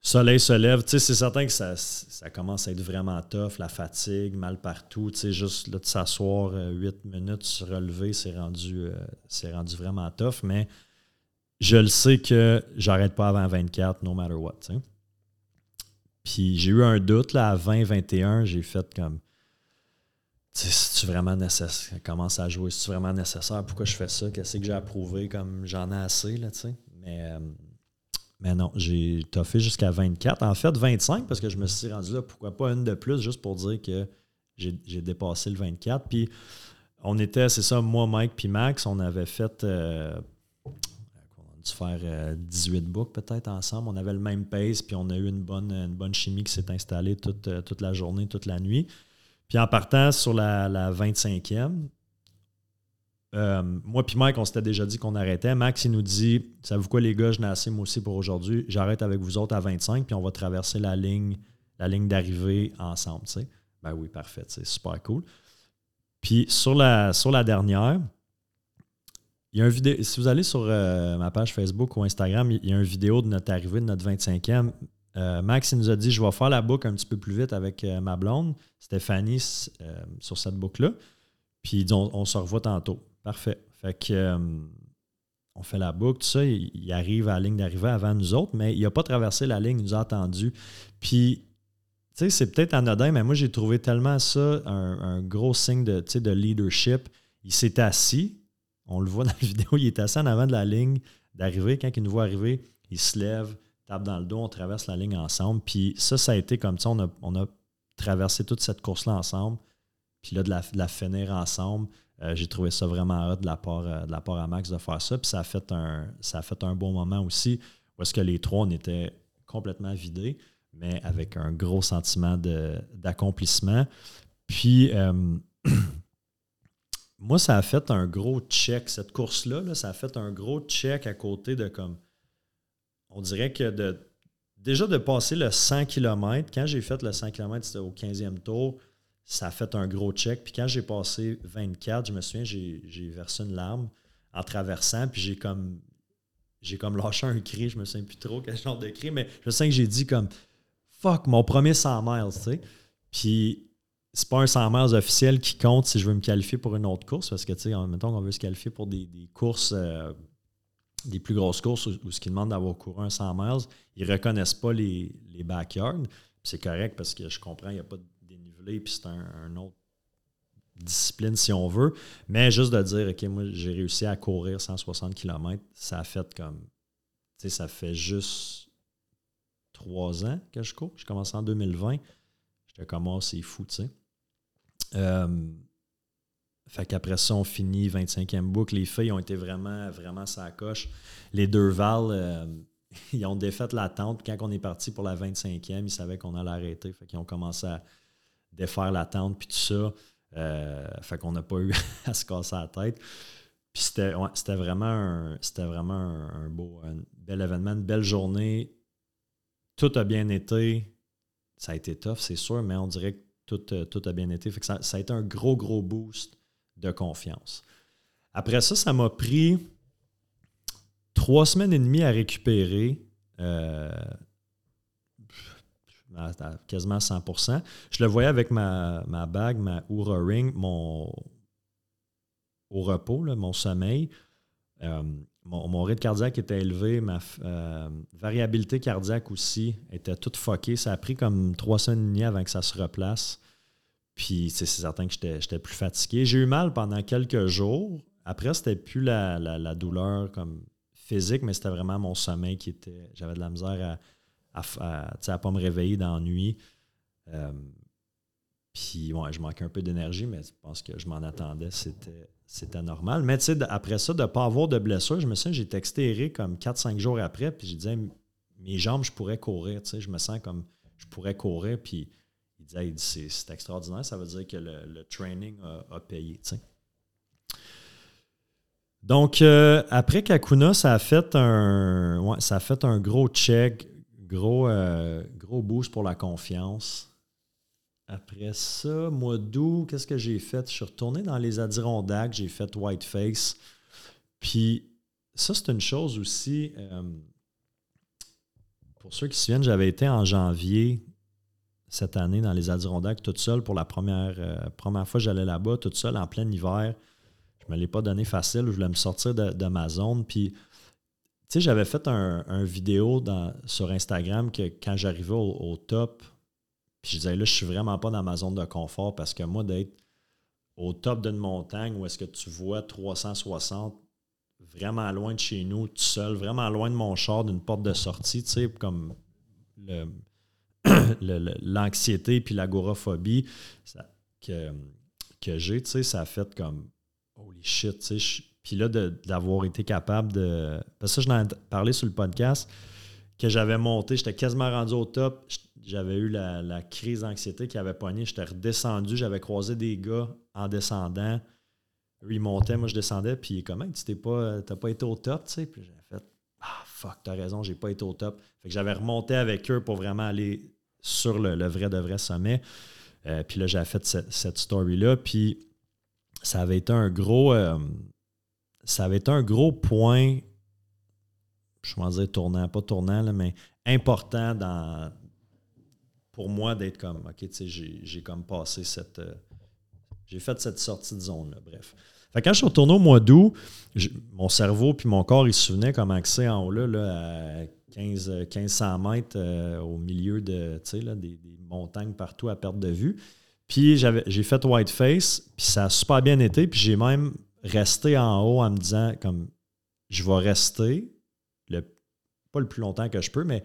A: Soleil se lève, tu sais, c'est certain que ça, ça, commence à être vraiment tough, la fatigue, mal partout, tu sais, juste là, de s'asseoir 8 euh, minutes, se relever, c'est rendu, euh, rendu vraiment tough, mais je le sais que j'arrête pas avant 24, no matter what. Puis j'ai eu un doute, là, à 20-21, j'ai fait comme, c'est vraiment nécessaire. Commence à jouer, c'est vraiment nécessaire. Pourquoi je fais ça? Qu'est-ce que j'ai approuvé comme j'en ai assez, là, tu sais? Mais euh, Mais non, j'ai toffé jusqu'à 24. En fait, 25 parce que je me suis rendu là, pourquoi pas une de plus, juste pour dire que j'ai dépassé le 24. Puis on était, c'est ça, moi, Mike, puis Max, on avait fait. Euh, faire 18 euh, books peut-être ensemble. On avait le même pace, puis on a eu une bonne, une bonne chimie qui s'est installée toute, euh, toute la journée, toute la nuit. Puis en partant sur la, la 25e, euh, moi puis Mike, on s'était déjà dit qu'on arrêtait. Max, il nous dit Savez-vous quoi, les gars, je n'ai assez moi aussi pour aujourd'hui. J'arrête avec vous autres à 25, puis on va traverser la ligne, la ligne d'arrivée ensemble. Ben oui, parfait, c'est super cool. Puis sur la, sur la dernière, il y a un vidéo. Si vous allez sur euh, ma page Facebook ou Instagram, il y a une vidéo de notre arrivée, de notre 25e. Euh, Max il nous a dit Je vais faire la boucle un petit peu plus vite avec ma blonde, Stéphanie, sur cette boucle-là. Puis on se revoit tantôt. Parfait. Fait que euh, on fait la boucle, tout ça, il, arrive à la ligne d'arrivée avant nous autres, mais il n'a pas traversé la ligne, il nous a attendu. Puis, tu sais, c'est peut-être anodin, mais moi, j'ai trouvé tellement ça un, gros signe de leadership. Il s'est assis, on le voit dans la vidéo, il est assis en avant de la ligne d'arrivée. Quand il nous voit arriver, il se lève, tape dans le dos, on traverse la ligne ensemble. Puis ça, ça a été comme ça, on a, on a traversé toute cette course-là ensemble. Puis là, de la, de la finir ensemble. Euh, j'ai trouvé ça vraiment hot de la, part, euh, de la part à Max de faire ça. Puis ça a fait un, ça a fait un bon moment aussi où est-ce que les trois, on était complètement vidés, mais avec un gros sentiment d'accomplissement. Puis euh, moi, ça a fait un gros check. Cette course-là, ça a fait un gros check à côté de comme. On dirait que déjà de passer le 100 km, quand j'ai fait le 100 km, au 15e tour, ça a fait un gros check. Puis quand j'ai passé 24, je me souviens, j'ai versé une larme en traversant, puis j'ai comme j'ai comme lâché un cri, je me souviens plus trop quel genre de cri, mais je sais que j'ai dit comme fuck, mon premier 100 miles, tu sais. Puis c'est pas un 100 miles officiel qui compte si je veux me qualifier pour une autre course, parce que, tu sais, temps qu'on veut se qualifier pour des, courses, euh, des plus grosses courses où, ce qui demande d'avoir couru un 100 miles, ils reconnaissent pas les, les backyards. C'est correct parce que je comprends, il n'y a pas de puis c'est un, autre discipline si on veut. Mais juste de dire, OK, moi, j'ai réussi à courir 160 km, ça a fait comme. Tu sais, ça fait juste trois ans que je cours. Je commencé en 2020. J'étais comme, oh, c'est fou, tu sais. Euh, fait qu'après ça, on finit 25e boucle. Les filles ont été vraiment, vraiment sa coche. Les deux Vals, euh, ils ont défait l'attente. Quand on est parti pour la 25e, ils savaient qu'on allait arrêter. Fait qu'ils ont commencé à, défaire la tente, puis tout ça. Euh, fait qu'on n'a pas eu à se casser la tête. Puis c'était, vraiment, un, vraiment un, beau, bel événement, une belle journée. Tout a bien été. Ça a été tough, c'est sûr, mais on dirait que tout, euh, tout a bien été. Fait que ça, a été un gros, gros boost de confiance. Après ça, ça m'a pris trois semaines et demie à récupérer. Euh, à, quasiment 100 Je le voyais avec ma, bague, ma Oura Ring, mon, au repos, mon sommeil. Euh, mon, rythme cardiaque était élevé, ma euh, variabilité cardiaque aussi était toute fuckée. Ça a pris comme trois semaines et demie avant que ça se replace. Puis c'est certain que j'étais plus fatigué. J'ai eu mal pendant quelques jours. Après, c'était plus la, douleur comme physique, mais c'était vraiment mon sommeil qui était. J'avais de la misère à, ne pas me réveiller nuit. Euh, puis, ouais, je manquais un peu d'énergie, mais je pense que je m'en attendais. C'était, normal. Mais après ça, de ne pas avoir de blessure, je me sens j'ai texté comme 4-5 jours après, puis j'ai dit mes jambes, je pourrais courir. Je me sens comme je pourrais courir. Puis c'est, extraordinaire. Ça veut dire que le, training a, payé. Donc, euh, après Kakuna, ça a fait un, ouais, ça a fait un gros check, Gros, euh, gros boost pour la confiance. Après ça, mois d'août, qu'est-ce que j'ai fait? Je suis retourné dans les Adirondacks, j'ai fait Whiteface. Puis ça, c'est une chose aussi. Euh, pour ceux qui se souviennent, j'avais été en janvier cette année dans les Adirondacks toute seule pour la première, euh, première fois j'allais là-bas, toute seule en plein hiver. Je ne me l'ai pas donné facile, je voulais me sortir de, ma zone. Puis tu sais, j'avais fait un, vidéo sur Instagram que quand j'arrivais au, top, puis je disais là, je suis vraiment pas dans ma zone de confort parce que moi, d'être au top d'une montagne où est-ce que tu vois 360 vraiment loin de chez nous, tout seul, vraiment loin de mon char, d'une porte de sortie, tu sais, comme l'anxiété puis l'agoraphobie que, que j'ai, tu sais, ça a fait comme holy shit, tu sais. Puis là, d'avoir été capable de. Parce que ça, je ai parlé sur le podcast, que j'avais monté, j'étais quasiment rendu au top. J'avais eu la, crise d'anxiété qui avait pogné. J'étais redescendu, j'avais croisé des gars en descendant. Lui, il montait, moi, je descendais. Puis, comment tu t'es pas, pas été au top, tu sais? Puis, j'ai fait, ah, fuck, t'as raison, j'ai pas été au top. Fait que j'avais remonté avec eux pour vraiment aller sur le, vrai de vrai sommet. Euh, puis là, j'avais fait cette, story-là. Puis, ça avait été un gros. Euh, ça avait été un gros point. Je vais dire tournant, pas tournant, là, mais important pour moi d'être comme, OK, tu sais, j'ai comme passé cette. Euh, j'ai fait cette sortie de zone-là, bref. Quand je suis retourné au mois d'août, mon cerveau puis mon corps, il se souvenait comment c'est en haut là, à 15, 1500 mètres euh, au milieu de, là, des, montagnes partout à perte de vue. Puis j'ai fait white face, puis ça a super bien été, puis j'ai même resté en haut en me disant comme je vais rester pas le plus longtemps que je peux, mais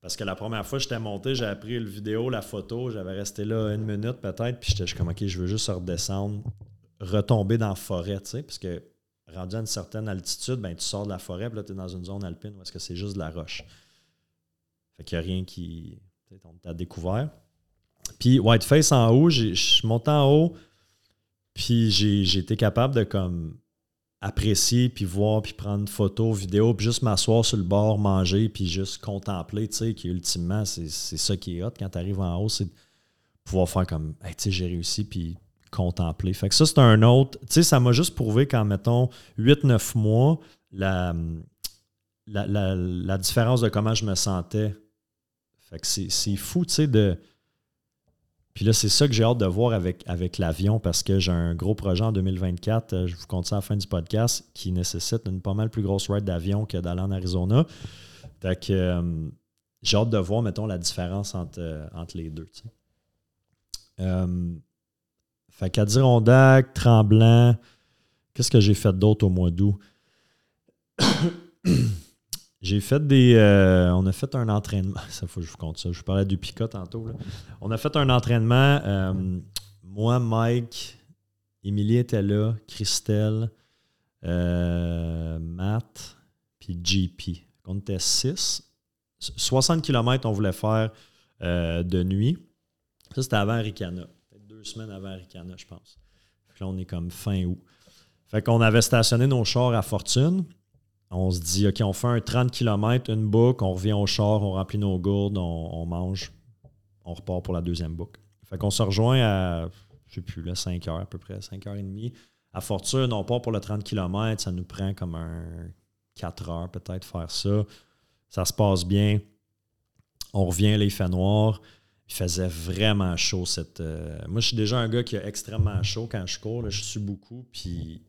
A: parce que la première fois que j'étais monté, j'avais pris le vidéo, la photo, j'avais resté là une minute peut-être, puis j'étais comme, OK, je veux juste redescendre, retomber dans la forêt, tu sais, parce que rendu à une certaine altitude, ben, tu sors de la forêt, puis là, tu es dans une zone alpine où est-ce que c'est juste de la roche. Fait qu'il n'y a rien qui. Tu découvert. Puis Whiteface en haut, je suis monté en haut, puis j'ai été capable de comme apprécier, puis voir, puis prendre une photo, vidéo, puis juste m'asseoir sur le bord, manger, puis juste contempler, tu sais, qui ultimement, c'est ça qui est hot quand tu arrives en haut, c'est pouvoir faire comme, tu sais, j'ai réussi, puis contempler. Fait que ça, c'est un autre, tu sais, ça m'a juste prouvé qu'en, mettons, 8-9 mois, la, la, la, différence de comment je me sentais. Fait que c'est fou, tu sais, de puis là, c'est ça que j'ai hâte de voir avec, avec l'avion parce que j'ai un gros projet en 2024, euh, je vous compte ça à la fin du podcast, qui nécessite une pas mal plus grosse ride d'avion que d'aller en Arizona. Fait que euh, j'ai hâte de voir, mettons, la différence entre, euh, entre les deux. Fait qu'Adirondack, Tremblant, qu'est-ce que j'ai fait d'autre au mois d'août? J'ai fait des. Euh, on a fait un entraînement. Ça faut que je vous compte ça. Je parlais du Pica tantôt. On a fait un entraînement. Euh, moi, Mike, Émilie était là, Christelle, euh, Matt, puis JP. On était 6. 60 km on voulait faire de nuit. Ça, c'était avant Ricana. Deux semaines avant Ricana, je pense. là, on est comme fin août. Fait qu'on avait stationné nos chars à Fortune. On se dit, OK, on fait un 30 km, une boucle, on revient au char, on remplit nos gourdes, on, mange, on repart pour la deuxième boucle. Fait qu'on se rejoint à, je sais plus, là, 5 heures à peu près, 5 heures et demie. À Fortune, on part pour le 30 km, ça nous prend comme un 4 heures peut-être faire ça. Ça se passe bien. On revient, là, il fait noir. Il faisait vraiment chaud. Cette, euh, Moi, je suis déjà un gars qui a extrêmement chaud quand je cours. je suis beaucoup. Puis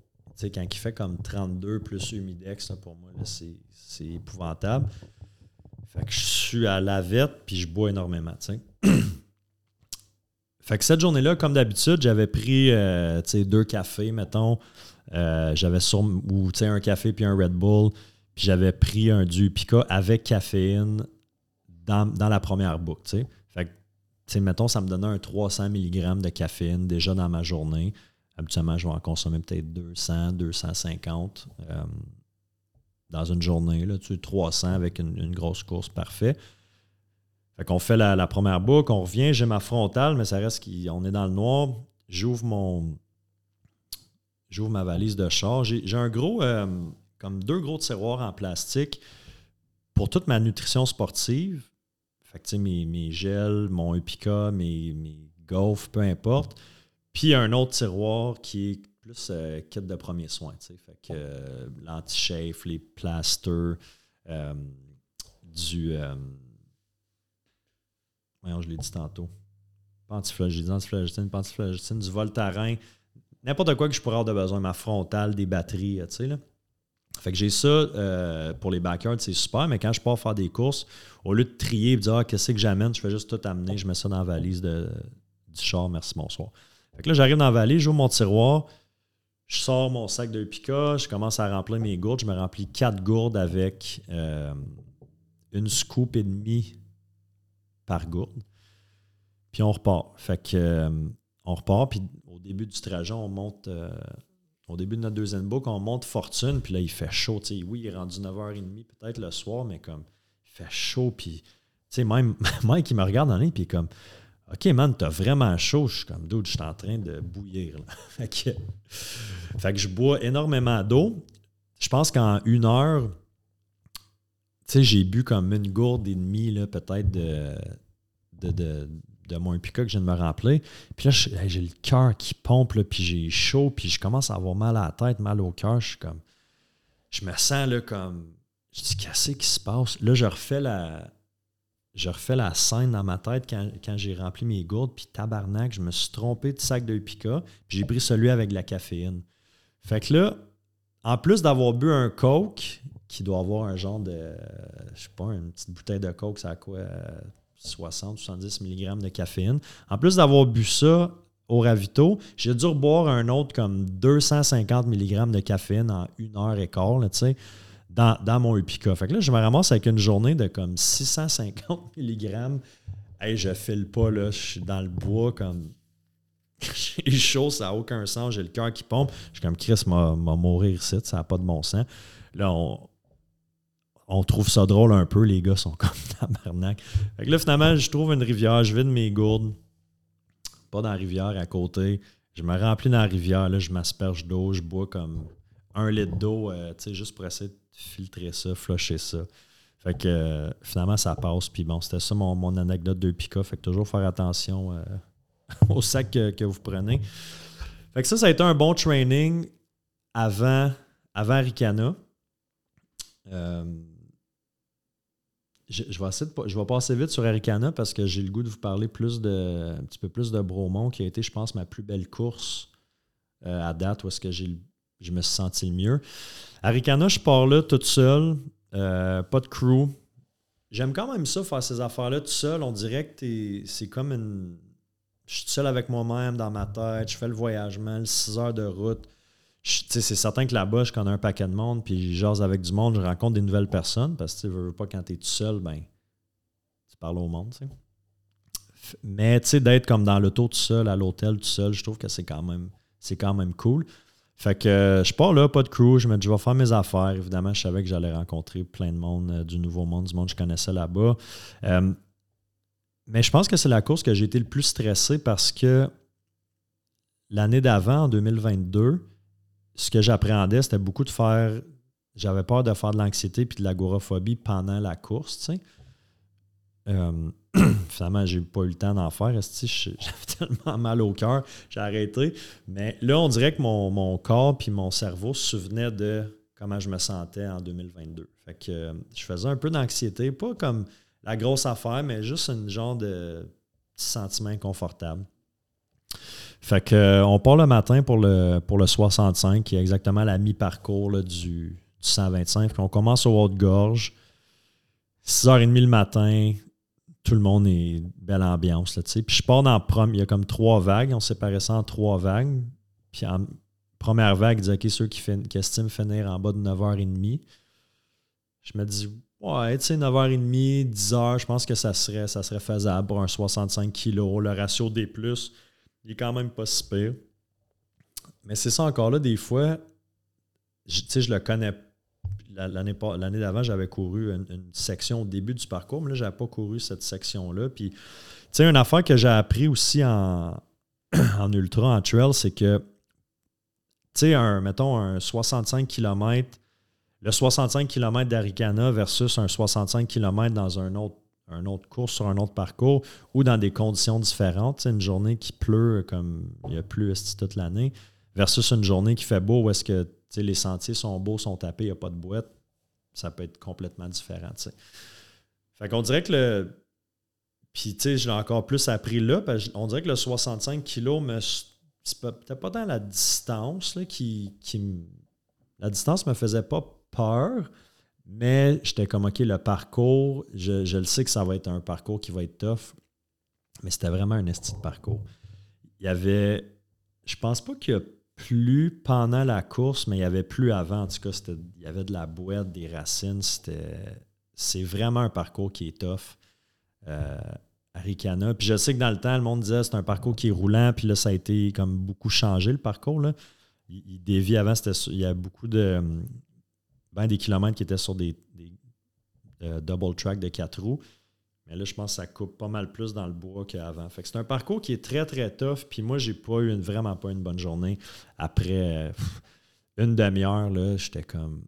A: quand il fait comme 32 plus humidex, pour moi, c'est épouvantable. Fait que je suis à la vette puis je bois énormément. fait que cette journée-là, comme d'habitude, j'avais pris euh, deux cafés, mettons. Euh, j'avais sur ou un café puis un Red Bull. Puis j'avais pris un du Pica avec caféine dans, la première boucle. Mettons, ça me donnait un 300 mg de caféine déjà dans ma journée. Habituellement, je vais en consommer peut-être 200, 250 euh, dans une journée. Là, tu 300 avec une, grosse course, parfait. Fait qu'on fait la, première boucle, on revient, j'ai ma frontale, mais ça reste qu'on est dans le noir. J'ouvre mon. J'ouvre ma valise de char. J'ai un gros, euh, comme deux gros tiroirs en plastique pour toute ma nutrition sportive. Fait que, mes, mes gels, mon Epica, mes, mes peu importe. Puis un autre tiroir qui est plus euh, kit de premiers soins. Fait que euh, l'anti-chafe, les plasters, euh, du. voyons, je l'ai dit tantôt. Pantiflagitine, antiflagitine, pantiflagitine, du Voltaren, n'importe quoi que je pourrais avoir de besoin, ma frontale, des batteries, tu sais, là. Fait que j'ai ça pour les backyards, c'est super, mais quand je pars faire des courses, au lieu de trier et de dire ah, qu'est-ce que j'amène, je fais juste tout amener, je mets ça dans la valise de, du char, merci, bonsoir. Fait que là, j'arrive dans la vallée, j'ouvre mon tiroir, Je sors mon sac de pica, je commence à remplir mes gourdes. Je me remplis quatre gourdes avec euh, une scoop et demie par gourde. Puis on repart. Fait que euh, on repart, puis au début du trajet, on monte. Euh, au début de notre deuxième boucle, on monte Fortune, puis là, il fait chaud. oui, il est rendu 9h30 peut-être le soir, mais comme il fait chaud, puis même Mike, il me regarde dans l'œil, puis comme OK, man, t'as vraiment chaud. Je suis comme, dude, je suis en train de bouillir. fait, que, je bois énormément d'eau. Je pense qu'en une heure, tu sais, j'ai bu comme une gourde et demie, peut-être, de, de, de, mon pica que je viens de me remplir. Puis là, j'ai le cœur qui pompe, puis j'ai chaud, puis je commence à avoir mal à la tête, mal au cœur. Je suis comme. Je me sens là comme. Je dis, qu'est-ce qui se passe? Là, je refais la, je refais la scène dans ma tête quand, j'ai rempli mes gourdes, puis tabarnak, je me suis trompé de sac de Epica, puis j'ai pris celui avec de la caféine. Fait que là, en plus d'avoir bu un Coke, qui doit avoir un genre de, je sais pas, une petite bouteille de Coke, ça a quoi, 60, 70 mg de caféine. En plus d'avoir bu ça au ravito, j'ai dû reboire un autre comme 250 mg de caféine en une heure et quart, tu sais dans, mon Epica. Fait que là, je me ramasse avec une journée de comme 650 mg. Hey, je file pas, là, je suis dans le bois comme. J'ai chaud, ça n'a aucun sens, j'ai le cœur qui pompe. Je suis comme Chris m'a mourir ici, ça n'a pas de bon sens. Là, on, trouve ça drôle un peu, les gars sont comme tabarnak. Fait que là, finalement, je trouve une rivière, je vide mes gourdes, pas dans la rivière à côté. Je me remplis dans la rivière, là, je m'asperge d'eau, je bois comme un litre d'eau, euh, tu sais, juste pour essayer de filtrer ça, flusher ça. Fait que euh, finalement, ça passe. Puis bon, c'était ça mon, anecdote de Pika. Fait que toujours faire attention euh, au sac que, vous prenez. Fait que ça, ça a été un bon training avant, avant Ricana. Euh, je, vais passer vite sur Aricana parce que j'ai le goût de vous parler plus de, un petit peu plus de Bromont, qui a été, je pense, ma plus belle course à date, où est-ce que j'ai je me suis senti le mieux. Arikana, je pars là toute seule, euh, pas de crew. J'aime quand même ça, faire ces affaires-là tout seul. On dirait que c'est comme une. Je suis seul avec moi-même dans ma tête, je fais le voyagement, 6 heures de route. C'est certain que là-bas, je connais un paquet de monde, puis je avec du monde, je rencontre des nouvelles personnes, parce que tu veux pas quand tu es tout seul, ben, tu parles au monde. Mais tu sais, d'être comme dans l'auto tout seul, à l'hôtel tout seul, je trouve que c'est quand même quand même cool. Fait que euh, je pars là, pas de crew, je me dis je vais faire mes affaires. Évidemment, je savais que j'allais rencontrer plein de monde, euh, du nouveau monde, du monde que je connaissais là-bas. Euh, mais je pense que c'est la course que j'ai été le plus stressé parce que l'année d'avant, en 2022, ce que j'appréhendais, c'était beaucoup de faire. J'avais peur de faire de l'anxiété puis de l'agoraphobie pendant la course, tu sais. finalement, j'ai pas eu le temps d'en faire. J'avais tellement mal au cœur, j'ai arrêté. Mais là, on dirait que mon, corps puis mon cerveau se souvenaient de comment je me sentais en 2022. Fait que euh, je faisais un peu d'anxiété, pas comme la grosse affaire, mais juste un genre de petit sentiment inconfortable. Fait que euh, on part le matin pour le, pour le 65, qui est exactement la mi-parcours du, du, 125. Puis on commence au Haute-Gorge. 6h30 le matin, tout le monde est belle ambiance. Là, puis je pars dans il y a comme trois vagues, on séparait ça en trois vagues. Puis en première vague, il disait OK, ceux qui, qui estiment finir en bas de 9h30. Je me dis Ouais, tu sais, 9h30, 10h, je pense que ça serait, ça serait faisable pour un 65 kg. Le ratio des plus, il est quand même pas si pire. Mais c'est ça encore là, des fois, tu sais, je le connais l'année d'avant, j'avais couru une, section au début du parcours, mais là, je n'avais pas couru cette section-là. Puis, tu sais, une affaire que j'ai appris aussi en, en ultra, en trail, c'est que, tu sais, un, mettons, un 65 km, le 65 km d'Aricana versus un 65 km dans un autre, un autre course sur un autre parcours ou dans des conditions différentes. une journée qui pleut comme il y a plu toute l'année versus une journée qui fait beau où est-ce que les sentiers sont beaux, sont tapés, il n'y a pas de boîte. Ça peut être complètement différent. Fait qu'on dirait que le. Puis, tu sais, je l'ai encore plus appris là. on dirait que le 65 kg, c'est peut-être pas dans la distance là, qui, qui. La distance me faisait pas peur, mais j'étais comme, OK, le parcours, je, je, le sais que ça va être un parcours qui va être tough, mais c'était vraiment un esti de parcours. Il y avait. Je pense pas qu'il y a plu pendant la course, mais il n'y avait plus avant. En tout cas, il y avait de la boîte, des racines. c'est vraiment un parcours qui est tough. Euh, Ricana. Puis je sais que dans le temps, le monde disait c'est un parcours qui est roulant, puis là, ça a été comme beaucoup changé le parcours. Là. Il, dévie avant, il y a beaucoup de. Ben, des kilomètres qui étaient sur des, euh, double track de quatre roues. Mais là, je pense que ça coupe pas mal plus dans le bois qu'avant. Fait que c'est un parcours qui est très, très tough. Puis moi, j'ai pas eu vraiment pas une bonne journée. Après une demi-heure, j'étais comme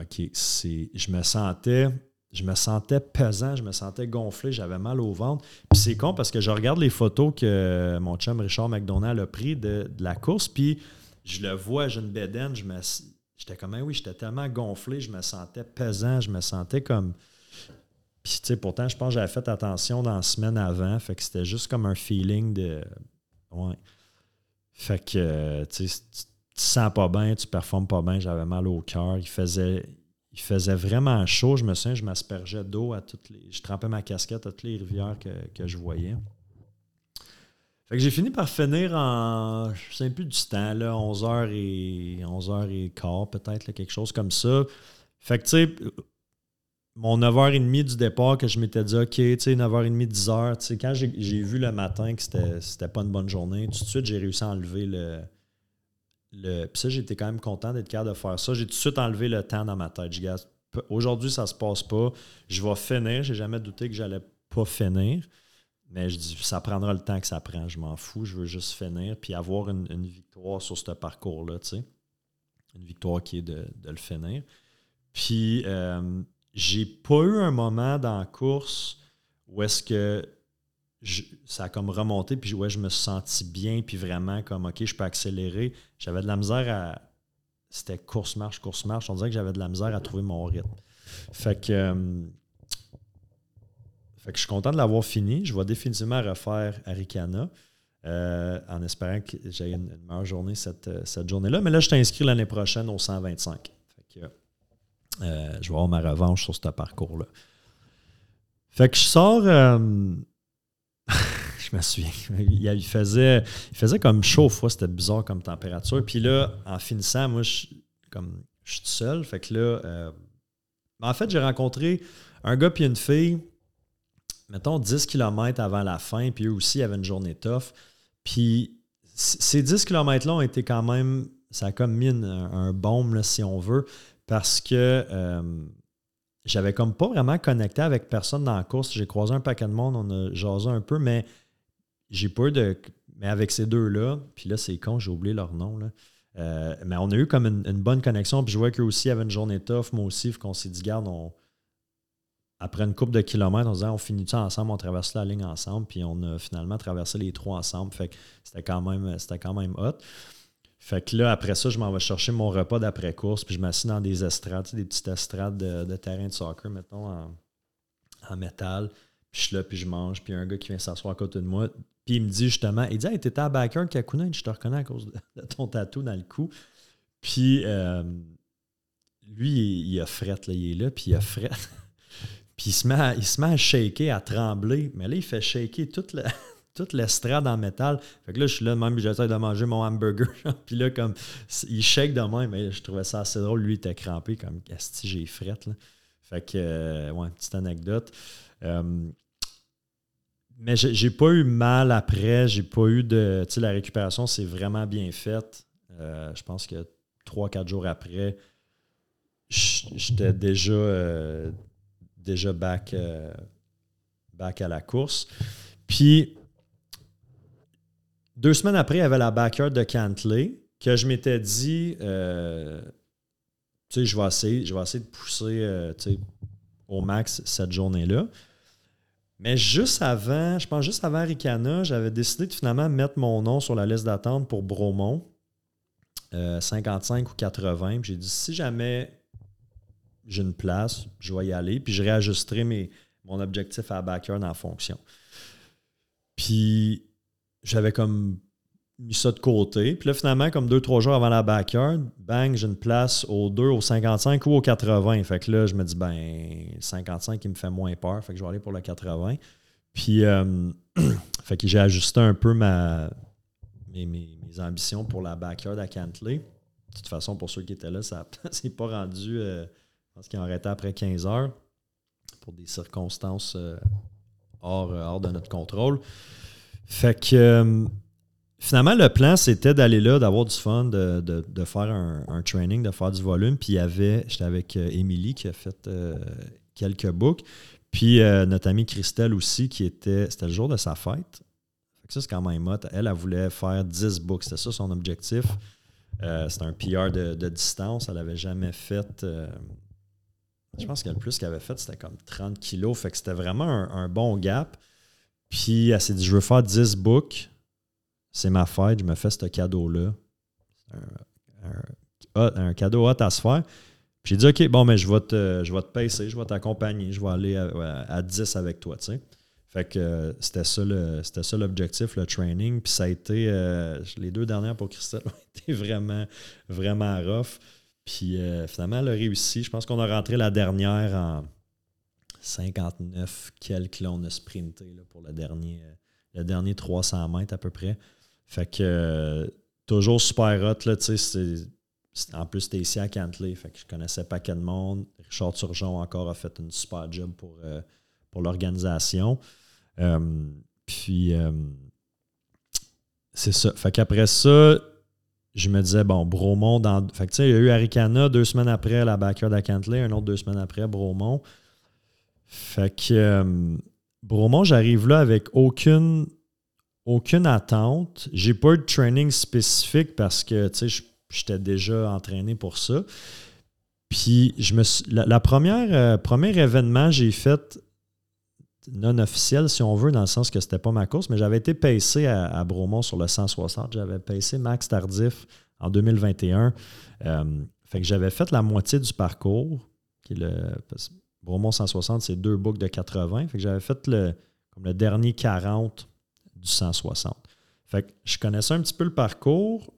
A: OK, c'est. Je me sentais je me sentais pesant, je me sentais gonflé, j'avais mal au ventre. Puis c'est con parce que je regarde les photos que mon chum Richard McDonald a pris de, la course, puis je le vois, j'ai une bédaine, je me, j'étais comme, ah oui, j'étais tellement gonflé, je me sentais pesant, je me sentais comme. Puis tu sais, pourtant, je pense que j'avais fait attention dans la semaine avant, fait que c'était juste comme un feeling de. Ouais. Fait que, tu sais, te sens pas bien, tu performes pas bien, j'avais mal au cœur. Il faisait, il faisait vraiment chaud. Je me souviens, je m'aspergeais d'eau à toutes les. Je trempais ma casquette à toutes les rivières que, je voyais. Fait que j'ai fini par finir en. Je sais plus du temps, là, 11h et 11h et quart, peut-être, quelque chose comme ça. Fait que tu sais, mon 9h30 du départ que je m'étais dit, OK, tu sais, 9h30, 10h, quand j'ai vu le matin que c'était pas une bonne journée, tout de suite, j'ai réussi à enlever le, le, puis ça, j'étais quand même content d'être capable de faire ça. J'ai tout de suite enlevé le temps dans ma tête. Aujourd'hui, ça se passe pas. Je vais finir. J'ai jamais douté que j'allais pas finir. Mais je dis, ça prendra le temps que ça prend. Je m'en fous. Je veux juste finir. Puis avoir une, victoire sur ce parcours-là, tu sais. Une victoire qui est de, le finir. Puis, euh, j'ai pas eu un moment dans la course où est-ce que ça a comme remonté, puis ouais, je me suis bien, puis vraiment comme, OK, je peux accélérer. J'avais de la misère à. C'était course-marche, course-marche. On dirait que j'avais de la misère à trouver mon rythme. Fait que. Euh, fait que je suis content de l'avoir fini. Je vais définitivement refaire Arikana. Euh, en espérant que j'ai une, meilleure journée cette, cette journée-là. Mais là, je t'inscris l'année prochaine au 125. Fait que, euh, je vais avoir ma revanche sur ce parcours-là. Fait que je sors je me souviens. Il, faisait, il faisait comme chaud, c'était bizarre comme température. Puis là, en finissant, moi, je, comme, je suis tout seul. Fait que là, euh, en fait, j'ai rencontré un gars puis une fille, mettons 10 km avant la fin, puis eux aussi avaient une journée tough. Puis ces 10 km-là ont été quand même, ça a comme mis un, baume, si on veut, parce que euh, j'avais comme pas vraiment connecté avec personne dans la course. J'ai croisé un paquet de monde, on a jasé un peu, mais j'ai pas de. Mais avec ces deux-là, puis là, c'est con, j'ai oublié leur nom. Là. Euh, mais on a eu comme une, bonne connexion. Puis je vois qu'eux aussi avaient une journée tough. Moi aussi, qu'on s'est dit, garde, on, après une coupe de kilomètres, on disait, on finit ça ensemble, on traverse la ligne ensemble. Puis on a finalement traversé les trois ensemble. Fait que c'était quand même, c'était quand même hot. Fait que là, après ça, je m'en vais chercher mon repas d'après-course, puis je m'assieds dans des estrades, des petites estrades de, terrain de soccer, mettons, en, métal. Puis je suis là, puis je mange, puis il un gars qui vient s'asseoir à côté de moi, puis il me dit justement, il dit Hey, t'étais à Backyard Kakuna, je te reconnais à cause de, ton tatou dans le cou. Puis euh, lui, il, a fret, là, il est là, puis il a fret. puis il se, met à, il se met à shaker, à trembler. Mais là, il fait shaker toute la, toute l'estrade en métal. Fait que là, je suis là, même, j'essaie de manger mon hamburger. puis là, comme, il shake de même, mais je trouvais ça assez drôle. Lui, il était crampé, comme, si j'ai frette, là. Fait que, euh, ouais, petite anecdote. Euh, mais j'ai pas eu mal après, j'ai pas eu de. Tu sais, la récupération, c'est vraiment bien faite. euh, je pense que 3-4 jours après, j'étais déjà, euh, déjà back, back à la course. Puis, deux semaines après, il y avait la backyard de Cantley que je m'étais dit, euh, tu sais, je vais essayer, je vais essayer de pousser euh, au max cette journée-là. Mais juste avant, je pense juste avant Ricana, j'avais décidé de finalement mettre mon nom sur la liste d'attente pour Bromont, 55 euh, ou 80. J'ai dit, si jamais j'ai une place, je vais y aller, puis je réajusterai mes, mon objectif à backyard en fonction. Puis j'avais comme mis ça de côté. Puis là, finalement, comme deux, trois jours avant la backyard, bang, j'ai une place au 2, au 55 ou au 80. Fait que là, je me dis, ben, 55, il me fait moins peur. Fait que je vais aller pour le 80. Puis, euh, fait que j'ai ajusté un peu ma, mes, mes, ambitions pour la backyard à Cantley. De toute façon, pour ceux qui étaient là, ça s'est pas rendu. Euh, pense qu'ils ont arrêté après 15 heures pour des circonstances euh, hors, hors, de notre contrôle. Fait que finalement, le plan, c'était d'aller là, d'avoir du fun, de, faire un, training, de faire du volume. Puis il y avait, j'étais avec Émilie qui a fait quelques books. Puis notre amie Christelle aussi, qui était, c'était le jour de sa fête ça, c'est quand même hot. Elle, elle voulait faire 10 books. C'était ça son objectif. Euh, c'était un PR de, distance. Elle n'avait jamais fait. Je pense que le plus qu'elle avait fait, c'était comme 30 kilos. Fait que c'était vraiment un, bon gap. Puis elle s'est dit Je veux faire 10 books. C'est ma fête. Je me fais ce cadeau-là. Un, cadeau hot à se faire. Puis j'ai dit OK, bon, mais je vais te, je vais te je vais t'accompagner, je vais aller à, à 10 avec toi. Fait que euh, c'était ça l'objectif, le, training. Puis ça a été euh, les deux dernières pour Christelle ont été vraiment, vraiment rough. Puis euh, finalement, elle a réussi. Je pense qu'on a rentré la dernière en 59 quelques là, on a sprinté pour le dernier, le dernier 300 mètres à peu près. Fait que toujours super hot, là, tu sais, en plus, c'était ici à Cantley, fait que je connaissais pas quel monde. Richard Turgeon encore a fait une super job pour, pour l'organisation. Euh, puis, euh, c'est ça. Fait qu'après ça, je me disais, bon, Bromont, dans. Fait que il y a eu Aricana deux semaines après la backyard à Cantley, un autre deux semaines après, Bromont. Fait que euh, Bromont, j'arrive là avec aucune, aucune attente. J'ai pas eu de training spécifique parce que, j'étais déjà entraîné pour ça. Puis, je me la, première, premier événement, j'ai fait non officiel, si on veut, dans le sens que c'était pas ma course, mais j'avais été pacé à, Bromont sur le 160. J'avais pacé Max Tardif en 2021. Euh, fait que j'avais fait la moitié du parcours. Qui Bromont 160, c'est deux boucles de 80. Fait que j'avais fait le, comme le dernier 40 du 160. Fait que je connaissais un petit peu le parcours,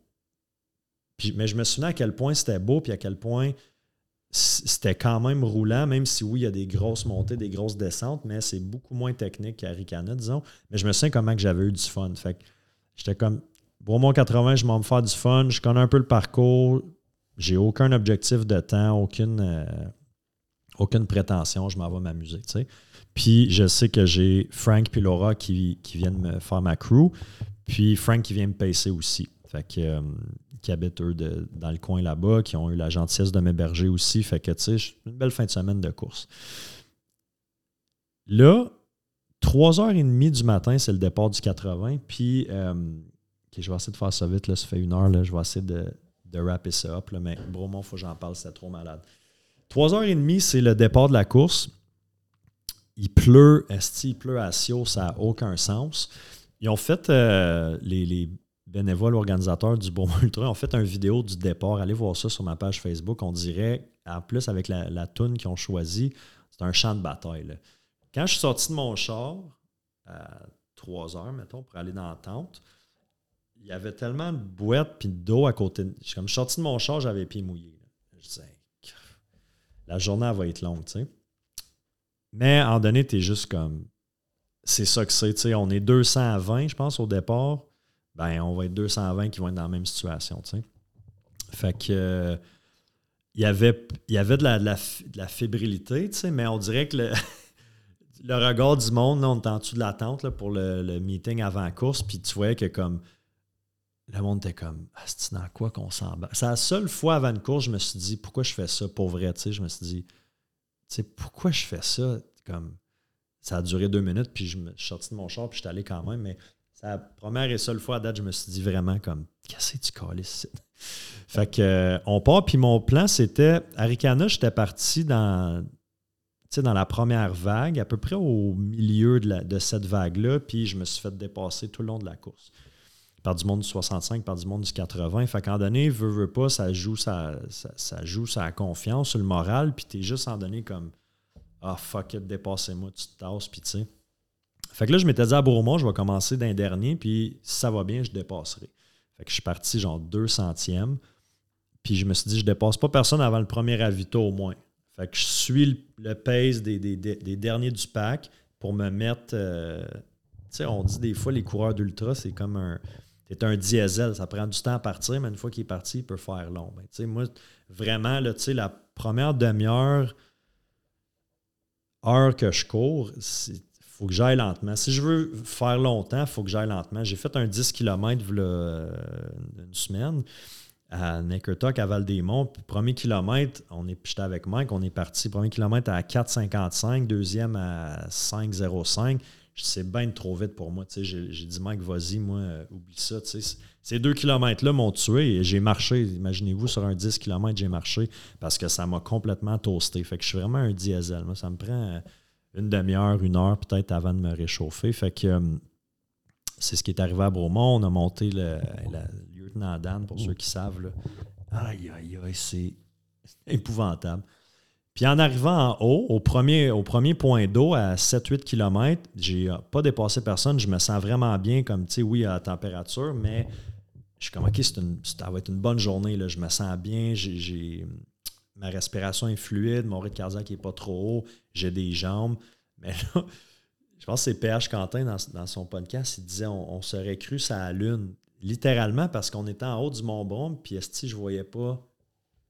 A: mais je me souvenais à quel point c'était beau, puis à quel point c'était quand même roulant, même si oui, il y a des grosses montées, des grosses descentes, mais c'est beaucoup moins technique qu'à Ricana, disons. Mais je me sens comment que j'avais eu du fun. Fait j'étais comme, mon 80, je m'en me faire du fun, je connais un peu le parcours, j'ai aucun objectif de temps, aucune, euh, aucune prétention, je m'en vais m'amuser, tu sais. Puis je sais que j'ai Frank et Laura qui, qui, viennent me faire ma crew, puis Frank qui vient me pacer aussi. Fait que euh, qui habitent, eux, dans le coin là-bas, qui ont eu la gentillesse de m'héberger aussi. Fait que, tu sais, une belle fin de semaine de course. Là, 3h30 du matin, c'est le départ du 80. Puis, euh, je vais essayer de faire ça vite. Là, ça fait une heure. Là, je vais essayer de, de ça up. Là, mais Bromont, il faut que j'en parle, c'est trop malade. 3h30, c'est le départ de la course. Il pleut, est il pleut à Sio, ça n'a aucun sens. Ils ont fait euh, les, les, bénévoles organisateurs du Beaumont Ultra ont fait une vidéo du départ. Allez voir ça sur ma page Facebook. On dirait, en plus, avec la, la toune qu'ils ont choisi, c'est un champ de bataille. Quand je suis sorti de mon char, à 3 heures, mettons, pour aller dans la tente, il y avait tellement de boîtes et d'eau à côté. Comme je suis sorti de mon char, j'avais les pieds mouillés. Je disais, la journée va être longue, tu sais. Mais en donné, tu es juste comme. C'est ça que c'est, tu sais. On est 220, je pense, au départ ben, on va être 220 qui vont être dans la même situation. Tu sais. Fait que euh, il y avait, y avait de, la, de, la, fébrilité, mais on dirait que le, le regard du monde, on était en dessous de la tente là, pour le, meeting avant course, puis tu voyais que comme le monde était comme c'est dans quoi qu'on s'en bat. C'est la seule fois avant une course, je me suis dit pourquoi je fais ça pour vrai, je me suis dit tu pourquoi je fais ça? Comme ça a duré deux minutes, puis je me suis sorti de mon char, puis je suis allé quand même, mais c'est la première et seule fois à date, je me suis dit vraiment comme Qu'est-ce que tu ici? Fait que euh, on part, puis mon plan, c'était Aricana, j'étais parti dans, dans la première vague, à peu près au milieu de, cette vague-là, puis je me suis fait dépasser tout le long de la course. Par du monde du 65, par du monde du 80. Fait qu'en donné, veut, veut pas, ça joue sa, ça, joue sa confiance, le moral, puis t'es juste en donné comme Ah fuck it, dépassez-moi, tu te tasses, puis tu sais. Fait que là, je m'étais dit à Beaumont, je vais commencer d'un dernier, puis si ça va bien, je dépasserai. Fait que je suis parti genre deux centièmes. Puis je me suis dit, je dépasse pas personne avant le premier avito au moins. Fait que je suis le, pace des, derniers du pack pour me mettre. Euh, tu sais, on dit des fois, les coureurs d'ultra, c'est comme un. es un diesel. Ça prend du temps à partir, mais une fois qu'il est parti, il peut faire long. Ben, moi, vraiment, là, la première demi-heure, heure que je cours, il faut que j'aille lentement. Si je veux faire longtemps, il faut que j'aille lentement. J'ai fait un 10 km une semaine à Neckertock, à Val-des-Monts. Premier kilomètre, on est, j'étais avec Mike, on est parti. Premier kilomètre à 4,55, deuxième à 5,05. C'est bien trop vite pour moi. J'ai, dit, Mike, vas-y, moi, euh, oublie ça. Ces deux kilomètres-là m'ont tué et j'ai marché. Imaginez-vous, sur un 10 km, j'ai marché parce que ça m'a complètement toasté. Fait que je suis vraiment un diesel. Moi, ça me prend une demi-heure, une heure peut-être avant de me réchauffer. Fait que euh, c'est ce qui est arrivé à Bromont. On a monté le, lieutenant Dan, pour ceux qui savent. Là. Aïe, aïe, aïe, c'est épouvantable. Puis en arrivant en haut, au premier, au premier point d'eau, à 7-8 km, j'ai pas dépassé personne. Je me sens vraiment bien, comme, tu sais, oui, à la température, mais je suis comme, OK, ça va être une bonne journée. Là. Je me sens bien. J'ai, ma respiration est fluide, mon rythme cardiaque n'est pas trop haut, j'ai des jambes. Mais là, je pense que c'est PH Quentin dans, son podcast, il disait on, serait cru ça la lune. Littéralement parce qu'on était en haut du Mont Baume, puis esti, je voyais pas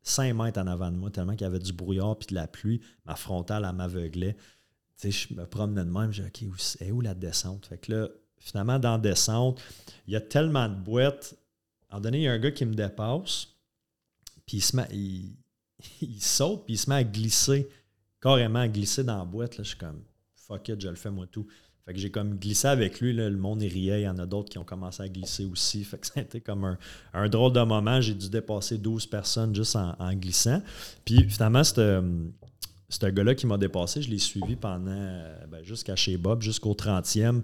A: 5 mètres en avant de moi, tellement qu'il y avait du brouillard puis de la pluie. Ma frontale, elle m'aveuglait. Tu sais, je me promenais de même, je disais, OK, où, est où la descente? Fait que là, finalement, dans la descente, il y a tellement de boîtes. À un moment donné, il y a un gars qui me dépasse, puis il se met, saute, puis il se met à glisser, carrément à glisser dans la boîte. Là, je suis comme, fuck it, je le fais moi tout. Fait que j'ai comme glissé avec lui, le monde riait, il y en a d'autres qui ont commencé à glisser aussi. Fait que ça a été comme un, drôle de moment. J'ai dû dépasser 12 personnes juste en, glissant. Puis finalement, ce gars-là qui m'a dépassé, je l'ai suivi pendant ben, jusqu'à chez Bob, jusqu'au 30e.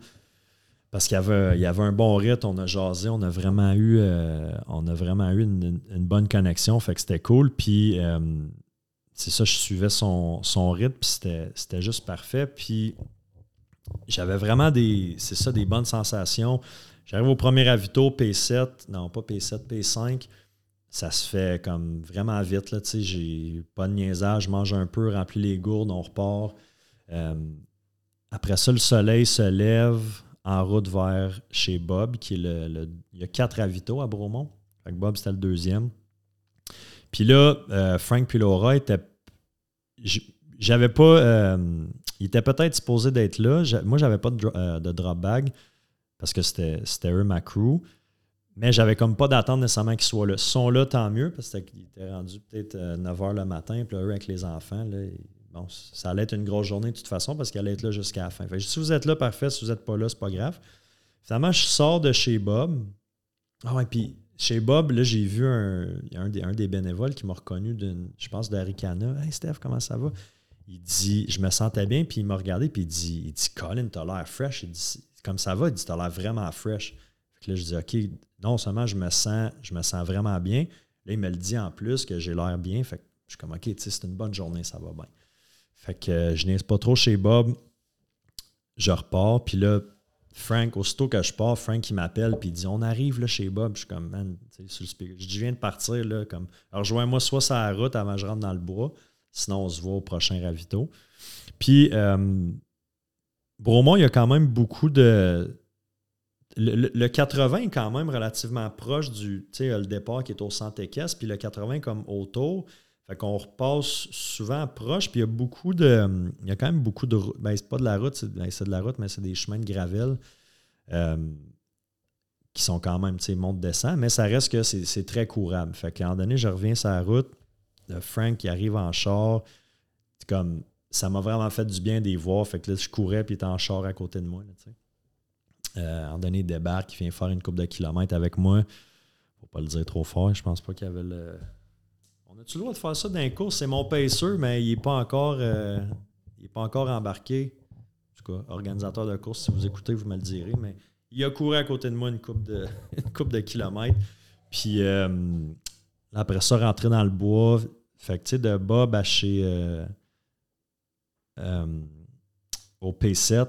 A: Parce qu'il y avait, il y avait un bon rythme, on a jasé, on a vraiment eu, euh, on a vraiment eu une, bonne connexion, fait que c'était cool. Puis euh, c'est ça, je suivais son, son rythme, puis c'était juste parfait. Puis j'avais vraiment des, c'est ça, des bonnes sensations. J'arrive au premier ravito, P7, non pas P7, P5. Ça se fait comme vraiment vite. Là, j'ai pas de niaisage, je mange un peu, remplis les gourdes, on repart. Euh, après ça, le soleil se lève en route vers chez Bob, qui est le. il y a quatre ravitaux à Bromont. Bob, c'était le deuxième. Puis là, euh, Frank Pilora était. J'avais pas. Euh, il était peut-être supposé d'être là. Moi, j'avais pas de, euh, de, drop bag parce que c'était eux ma crew. Mais j'avais comme pas d'attente nécessairement qu'ils soient là. Ils sont là, tant mieux, parce qu'ils étaient rendus peut-être 9 h le matin. Puis là, eux, avec les enfants, là, bon, ça allait être une grosse journée de toute façon parce qu'elle allait être là jusqu'à la fin. si vous êtes là, parfait. Si vous n'êtes pas là, c'est pas grave. Finalement, je sors de chez Bob. Ah ouais, puis chez Bob, là, j'ai vu un, un, des, bénévoles qui m'a reconnu d'une, je pense, d'Aricana. Hey Steph, comment ça va? Il dit, je me sentais bien, puis il m'a regardé, puis il dit, il dit, Colin, t'as l'air fresh. Il dit, comme ça va, il dit, t'as l'air vraiment fresh. Fait là, je dis, OK, non seulement je me sens, je me sens vraiment bien, là, il me le dit en plus que j'ai l'air bien. Fait que je suis comme, OK, c'est une bonne journée, ça va bien. Fait que euh, je n'ai pas trop chez Bob. Je repars, puis là, Frank, aussitôt que je pars, Frank, il m'appelle, puis il dit On arrive là, chez Bob. Je suis comme, man, sur le. Je dis Je viens de partir, là, comme, rejoins-moi soit sur la route avant que je rentre dans le bois, sinon on se voit au prochain ravito. Puis, euh, Bromont, il y a quand même beaucoup de. Le, 80 est quand même relativement proche du, tu sais, le départ qui est au centre équestre, puis le 80 comme autour. Fait qu'on repasse souvent proche, puis il y a beaucoup de. Il y a quand même beaucoup de. Ben, c'est pas de la route, c'est ben, de la route, mais c'est des chemins de gravel euh, qui sont quand même, tu sais, monte-descend, mais ça reste que c'est très courable. Fait qu'à un moment donné, je reviens sur la route, de Frank qui arrive en char, comme. Ça m'a vraiment fait du bien d'y voir. Fait que là, je courais, puis il était en char à côté de moi, tu sais. Euh, à un moment donné, il débarque, il vient faire une coupe de kilomètres avec moi. Faut pas le dire trop fort, je pense pas qu'il y avait le a-tu le droit de faire ça d'un cours? C'est mon pacer, mais il n'est pas encore euh, pas encore embarqué. En tout cas, organisateur de course, si vous écoutez, vous me le direz, mais il a couru à côté de moi une coupe de, coupe de kilomètres. Puis euh, après ça, rentrer dans le bois. Fait que tu sais, de Bob à chez euh, au P7,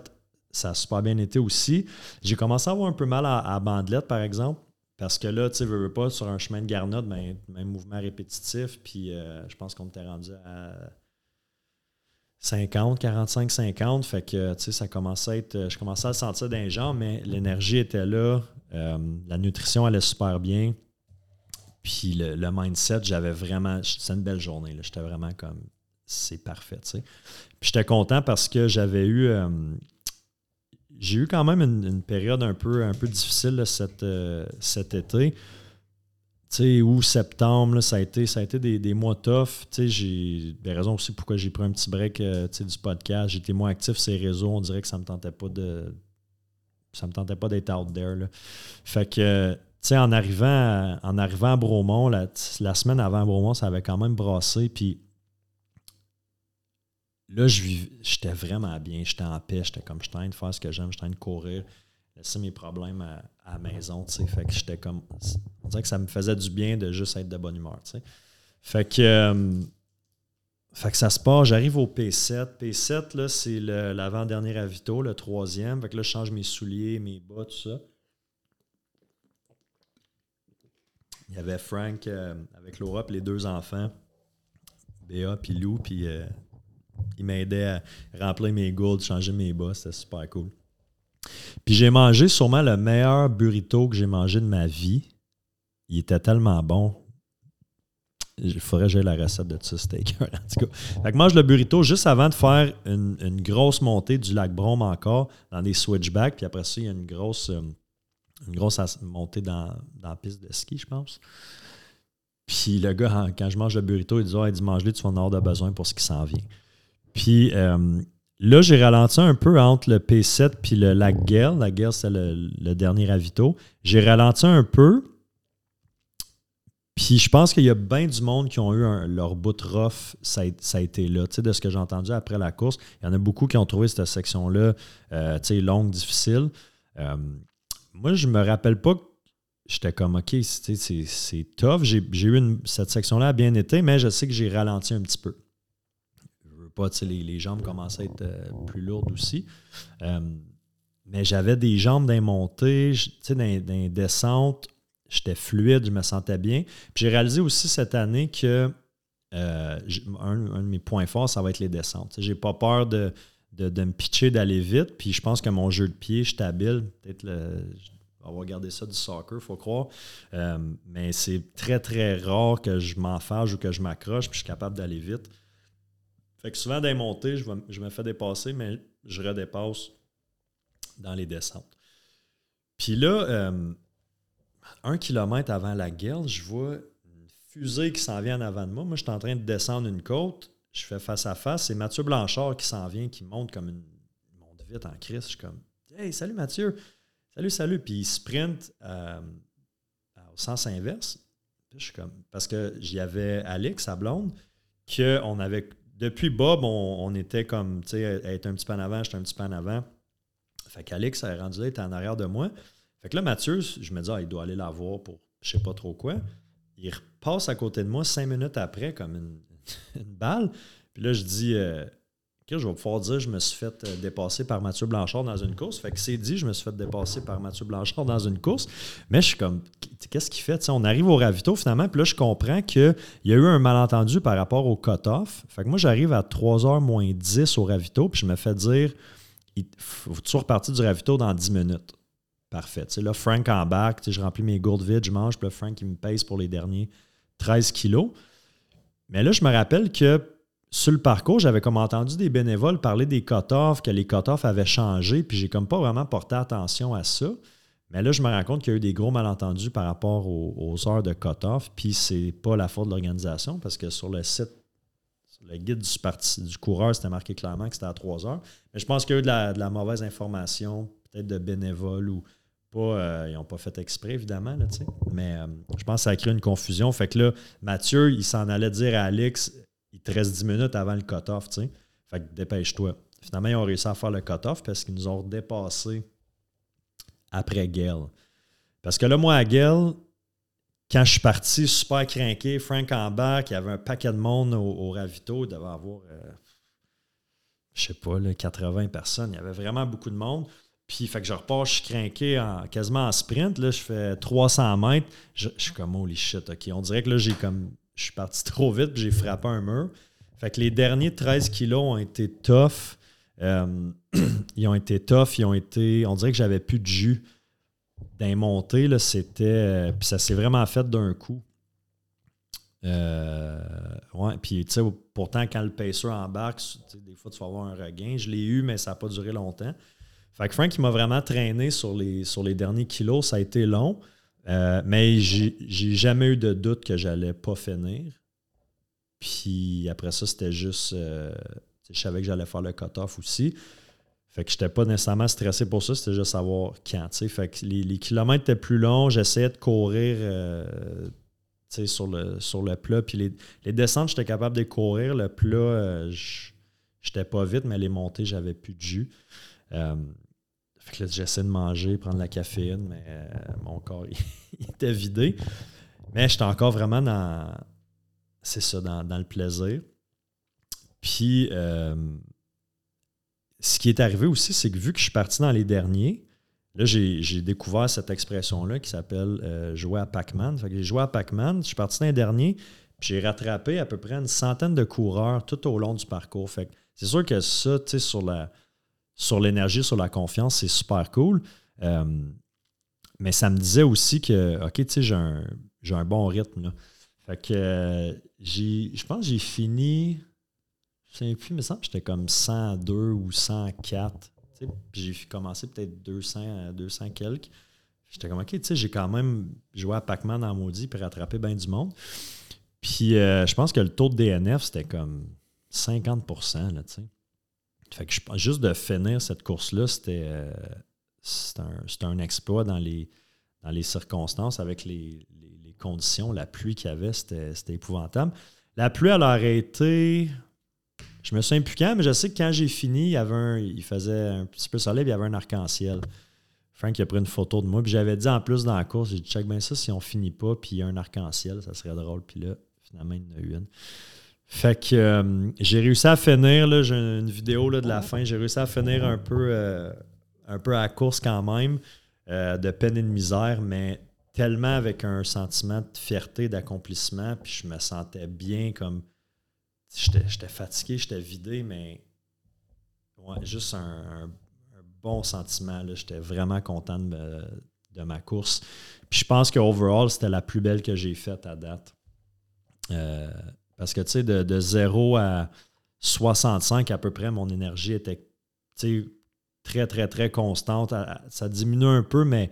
A: ça a super bien été aussi. J'ai commencé à avoir un peu mal à, à Bandelette, par exemple. Parce que là, tu sais, veux pas, sur un chemin de garnotte, ben, même mouvement répétitif, puis euh, je pense qu'on était rendu à 50, 45, 50. Fait que, tu sais, ça commençait à être. Je commençais à le sentir d'un genre, mais l'énergie était là. Euh, la nutrition allait super bien. Puis le, mindset, j'avais vraiment. C'est une belle journée. J'étais vraiment comme. C'est parfait, tu sais. Puis j'étais content parce que j'avais eu. Euh, j'ai eu quand même une, période un peu, un peu difficile cet, euh, cet été. Tu sais, août, septembre, ça a été, ça a été des, mois tough. J'ai des raisons aussi pourquoi j'ai pris un petit break euh, du podcast. J'étais moins actif sur les réseaux. On dirait que ça me tentait pas de. Ça me tentait pas d'être out there. Fait que, en arrivant, à, en arrivant à Bromont, la, la, semaine avant Bromont, ça avait quand même brassé. Puis là, j'étais vraiment bien. J'étais en paix. J'étais comme, je train de faire ce que j'aime. Je train de courir laisser mes problèmes à, la maison, tu sais. Fait que j'étais comme. On dirait que ça me faisait du bien de juste être de bonne humeur, tu sais. Fait que. Euh, fait que ça se passe, j'arrive au P7. P7, là, c'est l'avant-dernier avito, le troisième. Fait que là, je change mes souliers, mes bas, tout ça. Il y avait Frank euh, avec Laura les deux enfants, Béa puis Lou, puis euh, il m'aidait à remplir mes gourdes, changer mes bas, c'était super cool. Puis j'ai mangé sûrement le meilleur burrito que j'ai mangé de ma vie. Il était tellement bon. Il faudrait que j'aie la recette de ce steak. en tout cas. Fait que mange le burrito juste avant de faire une, grosse montée du lac Brome encore dans des switchbacks. Puis après ça, il y a une grosse, euh, une grosse montée dans, la piste de ski, je pense. Puis le gars, quand je mange le burrito, il dit Ah, il dit mange-le, tu vas en avoir de besoin pour ce qui s'en vient. Puis euh, Là, j'ai ralenti un peu entre le P7 puis le, la guerre. La guerre, c'est le, dernier ravito. J'ai ralenti un peu. Puis je pense qu'il y a bien du monde qui ont eu leur bout rough, ça a, été là. Tu sais, de ce que j'ai entendu après la course, il y en a beaucoup qui ont trouvé cette section-là euh, tu sais, longue, difficile. Euh, moi, je me rappelle pas que j'étais comme OK, c'est tough. J'ai eu cette section-là a bien été, mais je sais que j'ai ralenti un petit peu les, jambes commençaient à être euh, plus lourdes aussi. Euh, mais j'avais des jambes d'un montée, dans descente, j'étais fluide, je me sentais bien. Puis j'ai réalisé aussi cette année que euh, un, de mes points forts, ça va être les descentes. J'ai pas peur de, de, me pitcher, d'aller vite. Puis je pense que mon jeu de pied, je suis habile. Peut-être on va regarder ça du soccer, faut croire. mais c'est très, très rare que je m'enfarge ou que je m'accroche, puis je suis capable d'aller vite. Fait que souvent, dans les montées, je, me fais dépasser, mais je redépasse dans les descentes. Puis là, euh, un kilomètre avant la guerre, je vois une fusée qui s'en vient en avant de moi. Moi, je suis en train de descendre une côte. Je fais face à face. C'est Mathieu Blanchard qui s'en vient, qui monte comme une. Il monte vite en crise. Je suis comme Hey, salut Mathieu. Salut, salut. Puis il sprint euh, au sens inverse. Puis je suis comme. Parce que j'y avais Alex, sa blonde, qu'on avait depuis Bob, on, était comme, tu sais, elle était un petit peu en avant, j'étais un petit peu en avant. Fait qu'Alex, est rendu là, était en arrière de moi. Fait que là, Mathieu, je me dis, ah, il doit aller la voir pour je sais pas trop quoi. Il repasse à côté de moi cinq minutes après, comme une, balle. Puis là, je dis, euh, je vais pouvoir dire je me suis fait euh, dépasser par Mathieu Blanchard dans une course. Fait que c'est dit, je me suis fait dépasser par Mathieu Blanchard dans une course. Mais je suis comme, qu'est-ce qu'il fait? on arrive au ravito finalement, puis là, je comprends qu'il y a eu un malentendu par rapport au cut-off. Fait que moi, j'arrive à 3h moins 10 au ravito, puis je me fais dire, il faut toujours repartir du ravito dans 10 minutes. Parfait. sais là, Frank embarque, je remplis mes gourdes vides, je mange, puis là, Frank, il me pèse pour les derniers 13 kilos. Mais là, je me rappelle que sur le parcours, j'avais comme entendu des bénévoles parler des cut-offs, que les cut-offs avaient changé, puis j'ai comme pas vraiment porté attention à ça. Mais là, je me rends compte qu'il y a eu des gros malentendus par rapport aux, heures de cut-off, puis c'est pas la faute de l'organisation, parce que sur le site, le guide du coureur, c'était marqué clairement que c'était à 3 heures. Mais je pense qu'il y a eu de la, mauvaise information, peut-être de bénévoles ou pas, euh, ils n'ont pas fait exprès, évidemment, là, mais euh, je pense que ça a créé une confusion. Fait que là, Mathieu, il s'en allait dire à Alex il te reste 10 minutes avant le cut-off, tu sais. Fait que dépêche-toi. Finalement, ils ont réussi à faire le cut-off parce qu'ils nous ont dépassé après Gale. Parce que là, moi, à Gale, quand je suis parti super craqué, Frank en bas, il y avait un paquet de monde au, ravito, il devait avoir, euh, je sais pas, là, 80 personnes. Il y avait vraiment beaucoup de monde. Puis, fait que je repars, je suis craqué en, quasiment en sprint. Là, je fais 300 mètres. Je, je suis comme, holy shit, OK. On dirait que là, j'ai comme je suis parti trop vite, j'ai frappé un mur. Fait que les derniers 13 kilos ont été tough. Euh, ils ont été tough, ils ont été. On dirait que j'avais plus de jus d'un monté. C'était. Euh, puis ça s'est vraiment fait d'un coup. Euh, ouais, puis tu sais, pourtant, quand le pacer embarque, des fois, tu vas avoir un regain. Je l'ai eu, mais ça n'a pas duré longtemps. Fait que Frank, il m'a vraiment traîné sur les, sur les derniers kilos. Ça a été long, euh, mais j'ai jamais eu de doute que j'allais pas finir. Puis après ça, c'était juste. Euh, je savais que j'allais faire le cut-off aussi. Fait que j'étais pas nécessairement stressé pour ça, c'était juste savoir quand. Fait que les, kilomètres étaient plus longs, j'essayais de courir euh, sur, le, sur le plat. Puis les, les descentes, j'étais capable de courir. Le plat, j'étais pas vite, mais les montées, j'avais plus de jus. Fait que j'essaie de manger, prendre la caféine, mais euh, mon corps il, était vidé. Mais j'étais encore vraiment dans. C'est ça, dans, le plaisir. Puis euh, ce qui est arrivé aussi, c'est que vu que je suis parti dans les derniers, là, j'ai découvert cette expression-là qui s'appelle euh, jouer à Pac-Man. Fait que j'ai joué à Pac-Man, je suis parti dans les derniers, puis j'ai rattrapé à peu près une centaine de coureurs tout au long du parcours. Fait c'est sûr que ça, tu sais, sur la sur l'énergie, sur la confiance, c'est super cool. Euh, mais ça me disait aussi que, OK, tu sais, j'ai un, bon rythme. Là. Fait que euh, j'ai, je pense que j'ai fini, je sais plus, mais ça j'étais comme 102 ou 104. Puis j'ai commencé peut-être 200, 200 quelques. J'étais comme, OK, tu sais, j'ai quand même joué à Pac-Man en maudit puis rattrapé bien du monde. Puis euh, je pense que le taux de DNF, c'était comme 50 là, tu sais. Fait que je, juste de finir cette course-là, c'était euh, un, un, exploit dans les, dans les circonstances avec les, conditions, la pluie qu'il y avait, c'était épouvantable. La pluie, elle a été. Je me souviens plus quand, mais je sais que quand j'ai fini, il, y avait un, il faisait un petit peu soleil, il y avait un arc-en-ciel. Frank a pris une photo de moi, puis j'avais dit en plus dans la course, j'ai dit check bien ça, si on finit pas, puis il y a un arc-en-ciel, ça serait drôle. Puis là, finalement, il y en a eu une. Fait que euh, j'ai réussi à finir, j'ai une vidéo là, de la fin, j'ai réussi à finir un peu, euh, un peu à la course quand même, euh, de peine et de misère, mais tellement avec un sentiment de fierté, d'accomplissement, puis je me sentais bien comme. J'étais fatigué, j'étais vidé, mais juste un, bon sentiment. J'étais vraiment content de, de, ma course. Puis je pense qu'overall, c'était la plus belle que j'ai faite à date. Parce que, tu sais, de, 0 à 65 à peu près, mon énergie était très, très, très constante. Ça diminue un peu, mais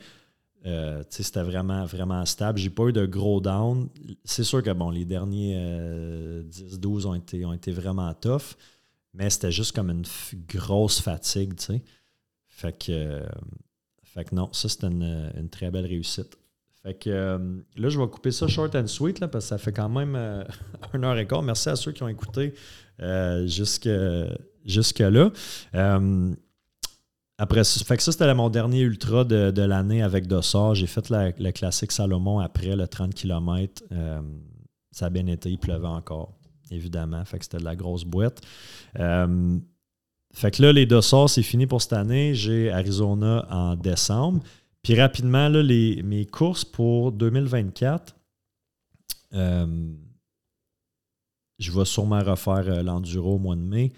A: euh, c'était vraiment, vraiment stable. J'ai pas eu de gros down. C'est sûr que bon, les derniers 10-12 euh, ont été, ont été vraiment tough, mais c'était juste comme une grosse fatigue, tu sais. Fait que, euh, fait que non, ça c'était une, une, très belle réussite. Fait que là, je vais couper ça short and sweet là, parce que ça fait quand même une heure et quart. Merci à ceux qui ont écouté euh, jusque, jusque-là. Après, fait que ça, c'était mon dernier ultra de, l'année avec Dossard. J'ai fait le classique Salomon après le 30 km. ça a bien été, il pleuvait encore, évidemment. Fait que c'était de la grosse boîte. fait que là, les Dossards, c'est fini pour cette année. J'ai Arizona en décembre. Puis rapidement, là, les, mes courses pour 2024, euh, je vais sûrement refaire euh, l'enduro au mois de mai.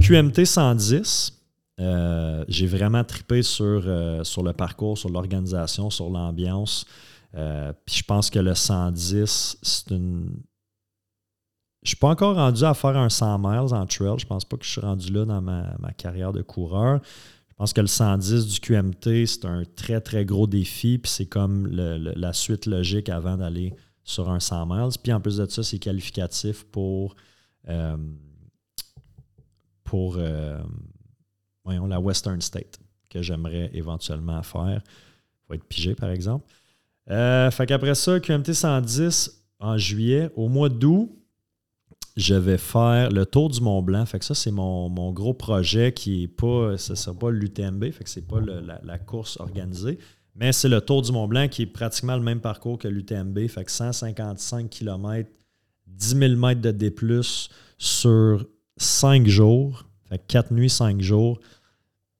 A: QMT 110, euh, j'ai vraiment tripé sur, sur le parcours, sur l'organisation, sur l'ambiance. puis je pense que le 110, c'est une. Je ne suis pas encore rendu à faire un 100 miles en trail. Je pense pas que je suis rendu là dans ma, carrière de coureur. Je pense que le 110 du QMT, c'est un très, très gros défi. Puis c'est comme la suite logique avant d'aller sur un 100 miles. Puis en plus de ça, c'est qualificatif pour, euh, pour euh, voyons, la Western State que j'aimerais éventuellement faire. Il faut être pigé, par exemple. Euh, fait qu'après ça, QMT 110 en juillet. Au mois d'août, je vais faire le tour du Mont Blanc. Fait que ça, c'est mon, gros projet qui n'est pas, ce sera pas l'UTMB, fait que c'est pas la, course organisée, mais c'est le tour du Mont Blanc qui est pratiquement le même parcours que l'UTMB. Fait que 155 km, 10 000 mètres de D+, sur 5 jours. Fait que 4 nuits, 5 jours,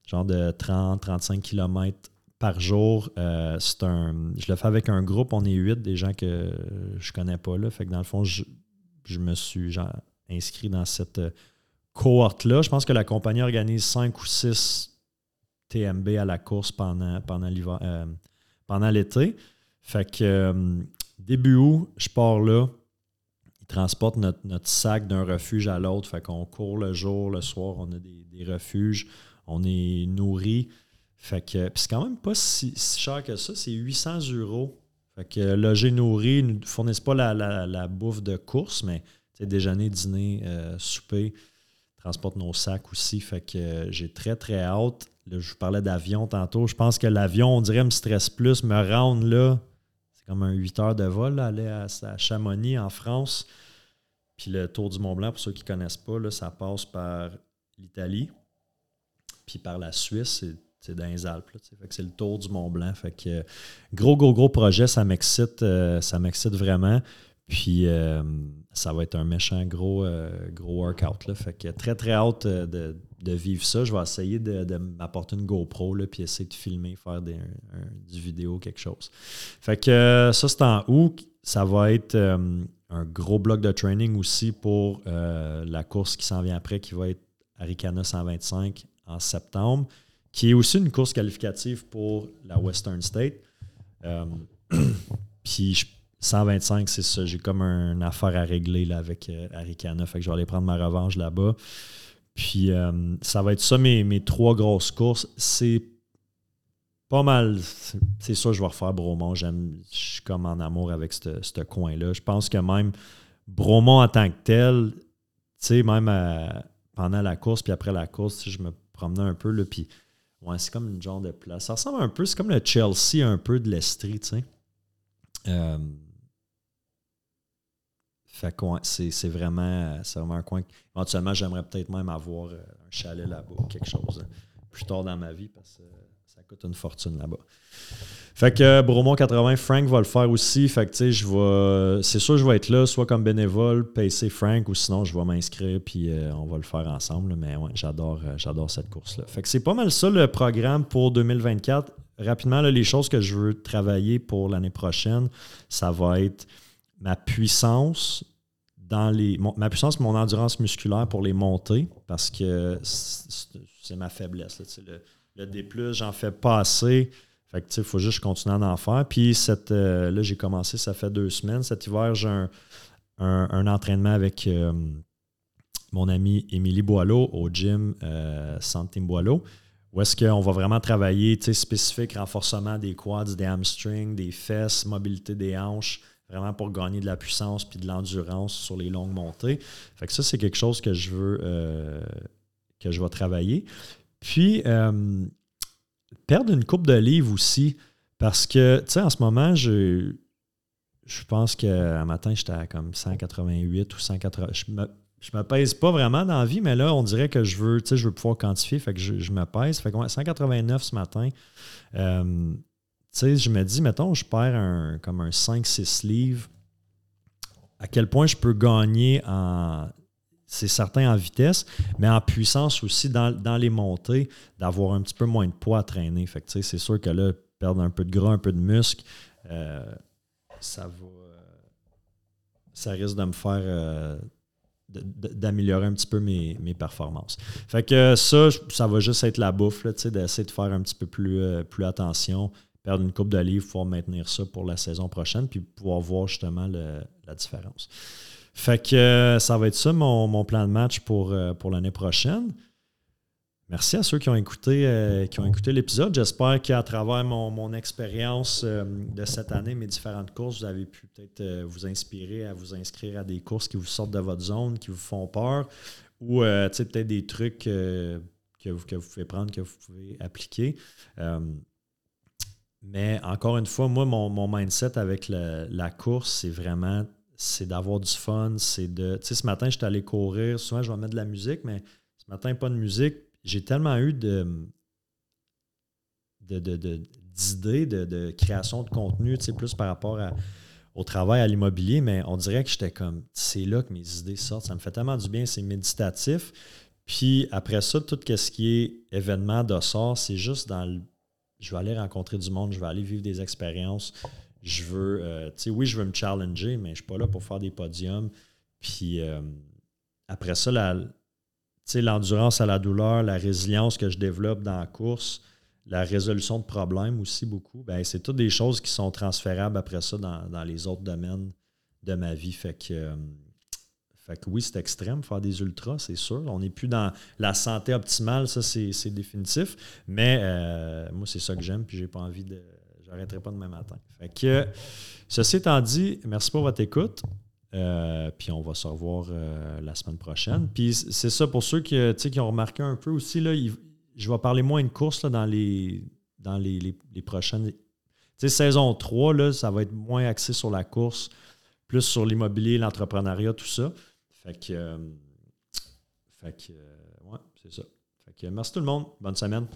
A: genre de 30-35 km par jour. Euh, c'est un, je le fais avec un groupe, on est 8, des gens que je connais pas là. Fait que dans le fond, je, je me suis inscrit dans cette cohorte-là. Je pense que la compagnie organise 5 ou 6 TMB à la course pendant, pendant pendant l'été. Fait que début août, je pars là. Ils transportent notre, sac d'un refuge à l'autre. Fait qu'on court le jour, le soir, on a des, refuges. On est nourri. Fait que c'est quand même pas si, cher que ça. C'est 800 euros. Fait que loger nourri, ils ne fournissent pas la, bouffe de course, mais déjeuner, dîner, euh, souper, transportent nos sacs aussi. Fait que j'ai très, très hâte. je vous parlais d'avion tantôt. Je pense que l'avion, on dirait, me stresse plus. Me rendre là, comme un 8 heures de vol, aller à, Chamonix en France. Puis le Tour du Mont Blanc, pour ceux qui ne connaissent pas, ça passe par l'Italie. Puis par la Suisse, c'est dans les Alpes. c'est le tour du Mont Blanc. Fait que gros, gros, gros projet, ça m'excite. Euh, ça m'excite vraiment. Puis euh, ça va être un méchant gros, euh, gros workout. Là. Fait que très, très hâte de, vivre ça. Je vais essayer de, m'apporter une GoPro là, puis essayer de filmer, faire des, du vidéo, quelque chose. Fait que euh, ça, c'est en août. Ça va être un gros bloc de training aussi pour la course qui s'en vient après, qui va être Aricana 125 en septembre, qui est aussi une course qualificative pour la Western State. puis je 125, c'est ça. J'ai comme une affaire à régler là, avec euh, Arikana. Fait que je vais aller prendre ma revanche là-bas. Puis euh, ça va être ça mes, trois grosses courses. C'est pas mal. C'est ça, je vais refaire Bromont. J'aime, je suis comme en amour avec ce coin-là. Je pense que même Bromont en tant que tel, tu sais, même euh, pendant la course, puis après la course, je me promenais un peu, là, puis ouais, c'est comme une genre de place. Ça ressemble un peu, c'est comme le Chelsea un peu de l'Estrie, tu sais. Fait que c'est vraiment, un coin. Éventuellement, j'aimerais peut-être même avoir euh, un chalet là-bas quelque chose euh, plus tard dans ma vie parce que ça coûte une fortune là-bas. Fait que euh, Bromont 80, Frank va le faire aussi. Fait que tu sais, je vais. C'est sûr, je vais être là, soit comme bénévole, payer Frank, ou sinon je vais m'inscrire puis on va le faire ensemble. Mais ouais, j'adore, j'adore cette course-là. Fait que c'est pas mal ça le programme pour 2024. Rapidement, les choses que je veux travailler pour l'année prochaine, ça va être ma puissance dans les. ma puissance, mon endurance musculaire pour les monter, parce que c'est ma faiblesse. le, le D, j'en fais pas assez. Fait que, il faut juste que je continue à en faire. Puis, cette, euh, là, j'ai commencé, ça fait deux semaines. Cet hiver, j'ai un, entraînement avec euh, mon ami Émilie Boileau au gym euh, Santim Boileau, où est-ce qu'on va vraiment travailler spécifique renforcement des quads, des hamstrings, des fesses, mobilité des hanches, vraiment pour gagner de la puissance puis de l'endurance sur les longues montées. Fait que ça, c'est quelque chose que je veux euh, que je vais travailler. Puis perdre une coupe de livres aussi. Parce que, tu sais, en ce moment, je, je pense qu'un matin, j'étais à comme 188 ou 180. Je me, je me pèse pas vraiment dans la vie, mais là, on dirait que je veux, tu sais, je veux pouvoir quantifier, fait que je, me pèse. Fait que 189 ce matin. Euh, tu sais, je me dis, mettons, je perds un, comme un 5-6 livres, à quel point je peux gagner en. C'est certain en vitesse, mais en puissance aussi dans, les montées, d'avoir un petit peu moins de poids à traîner. Fait c'est sûr que là, perdre un peu de gras, un peu de muscle, euh, ça va. Ça risque de me faire. Euh, d'améliorer un petit peu mes, performances. Fait que ça, ça va juste être la bouffe, d'essayer de faire un petit peu plus, euh, attention, perdre une coupe de livres, maintenir ça pour la saison prochaine, puis pouvoir voir justement la différence. Fait que euh, ça va être ça mon, plan de match pour, euh, pour l'année prochaine. Merci à ceux qui ont écouté, euh, qui ont écouté l'épisode. J'espère qu'à travers mon, expérience de cette année, mes différentes courses, vous avez pu peut-être vous inspirer à vous inscrire à des courses qui vous sortent de votre zone, qui vous font peur, ou peut-être des trucs que, vous, que vous pouvez prendre, que vous pouvez appliquer. Mais encore une fois, moi, mon, mindset avec la course, c'est vraiment c'est d'avoir du fun. C'est de. Tu sais, ce matin, j'étais allé courir. Souvent, je vais mettre de la musique, mais ce matin, pas de musique. J'ai tellement eu de d'idées de, création de contenu, tu sais, plus par rapport au travail, à l'immobilier, mais on dirait que j'étais comme, c'est là que mes idées sortent. Ça me fait tellement du bien, c'est méditatif. Puis après ça, tout ce qui est événement de sort, c'est juste dans le je vais aller rencontrer du monde, je vais aller vivre des expériences. Je veux, euh, tu sais, oui, je veux me challenger, mais je ne suis pas là pour faire des podiums. Puis euh, après ça, l'endurance à la douleur, la résilience que je développe dans la course, la résolution de problèmes aussi beaucoup, ben, c'est toutes des choses qui sont transférables après ça dans, les autres domaines de ma vie. Fait que, euh, fait que oui, c'est extrême, faire des ultras, c'est sûr. On n'est plus dans la santé optimale, ça c'est définitif. Mais moi, c'est ça que j'aime, puis j'ai pas envie de. J'arrêterai pas demain matin. Ceci étant dit, merci pour votre écoute. Euh, puis on va se revoir euh, la semaine prochaine. Puis c'est ça pour ceux qui, qui ont remarqué un peu aussi, là, je vais parler moins de course dans les, prochaines. saison 3, là, ça va être moins axé sur la course, plus sur l'immobilier, l'entrepreneuriat, tout ça. Fait que, euh, ouais, c'est ça. Merci tout le monde. Bonne semaine.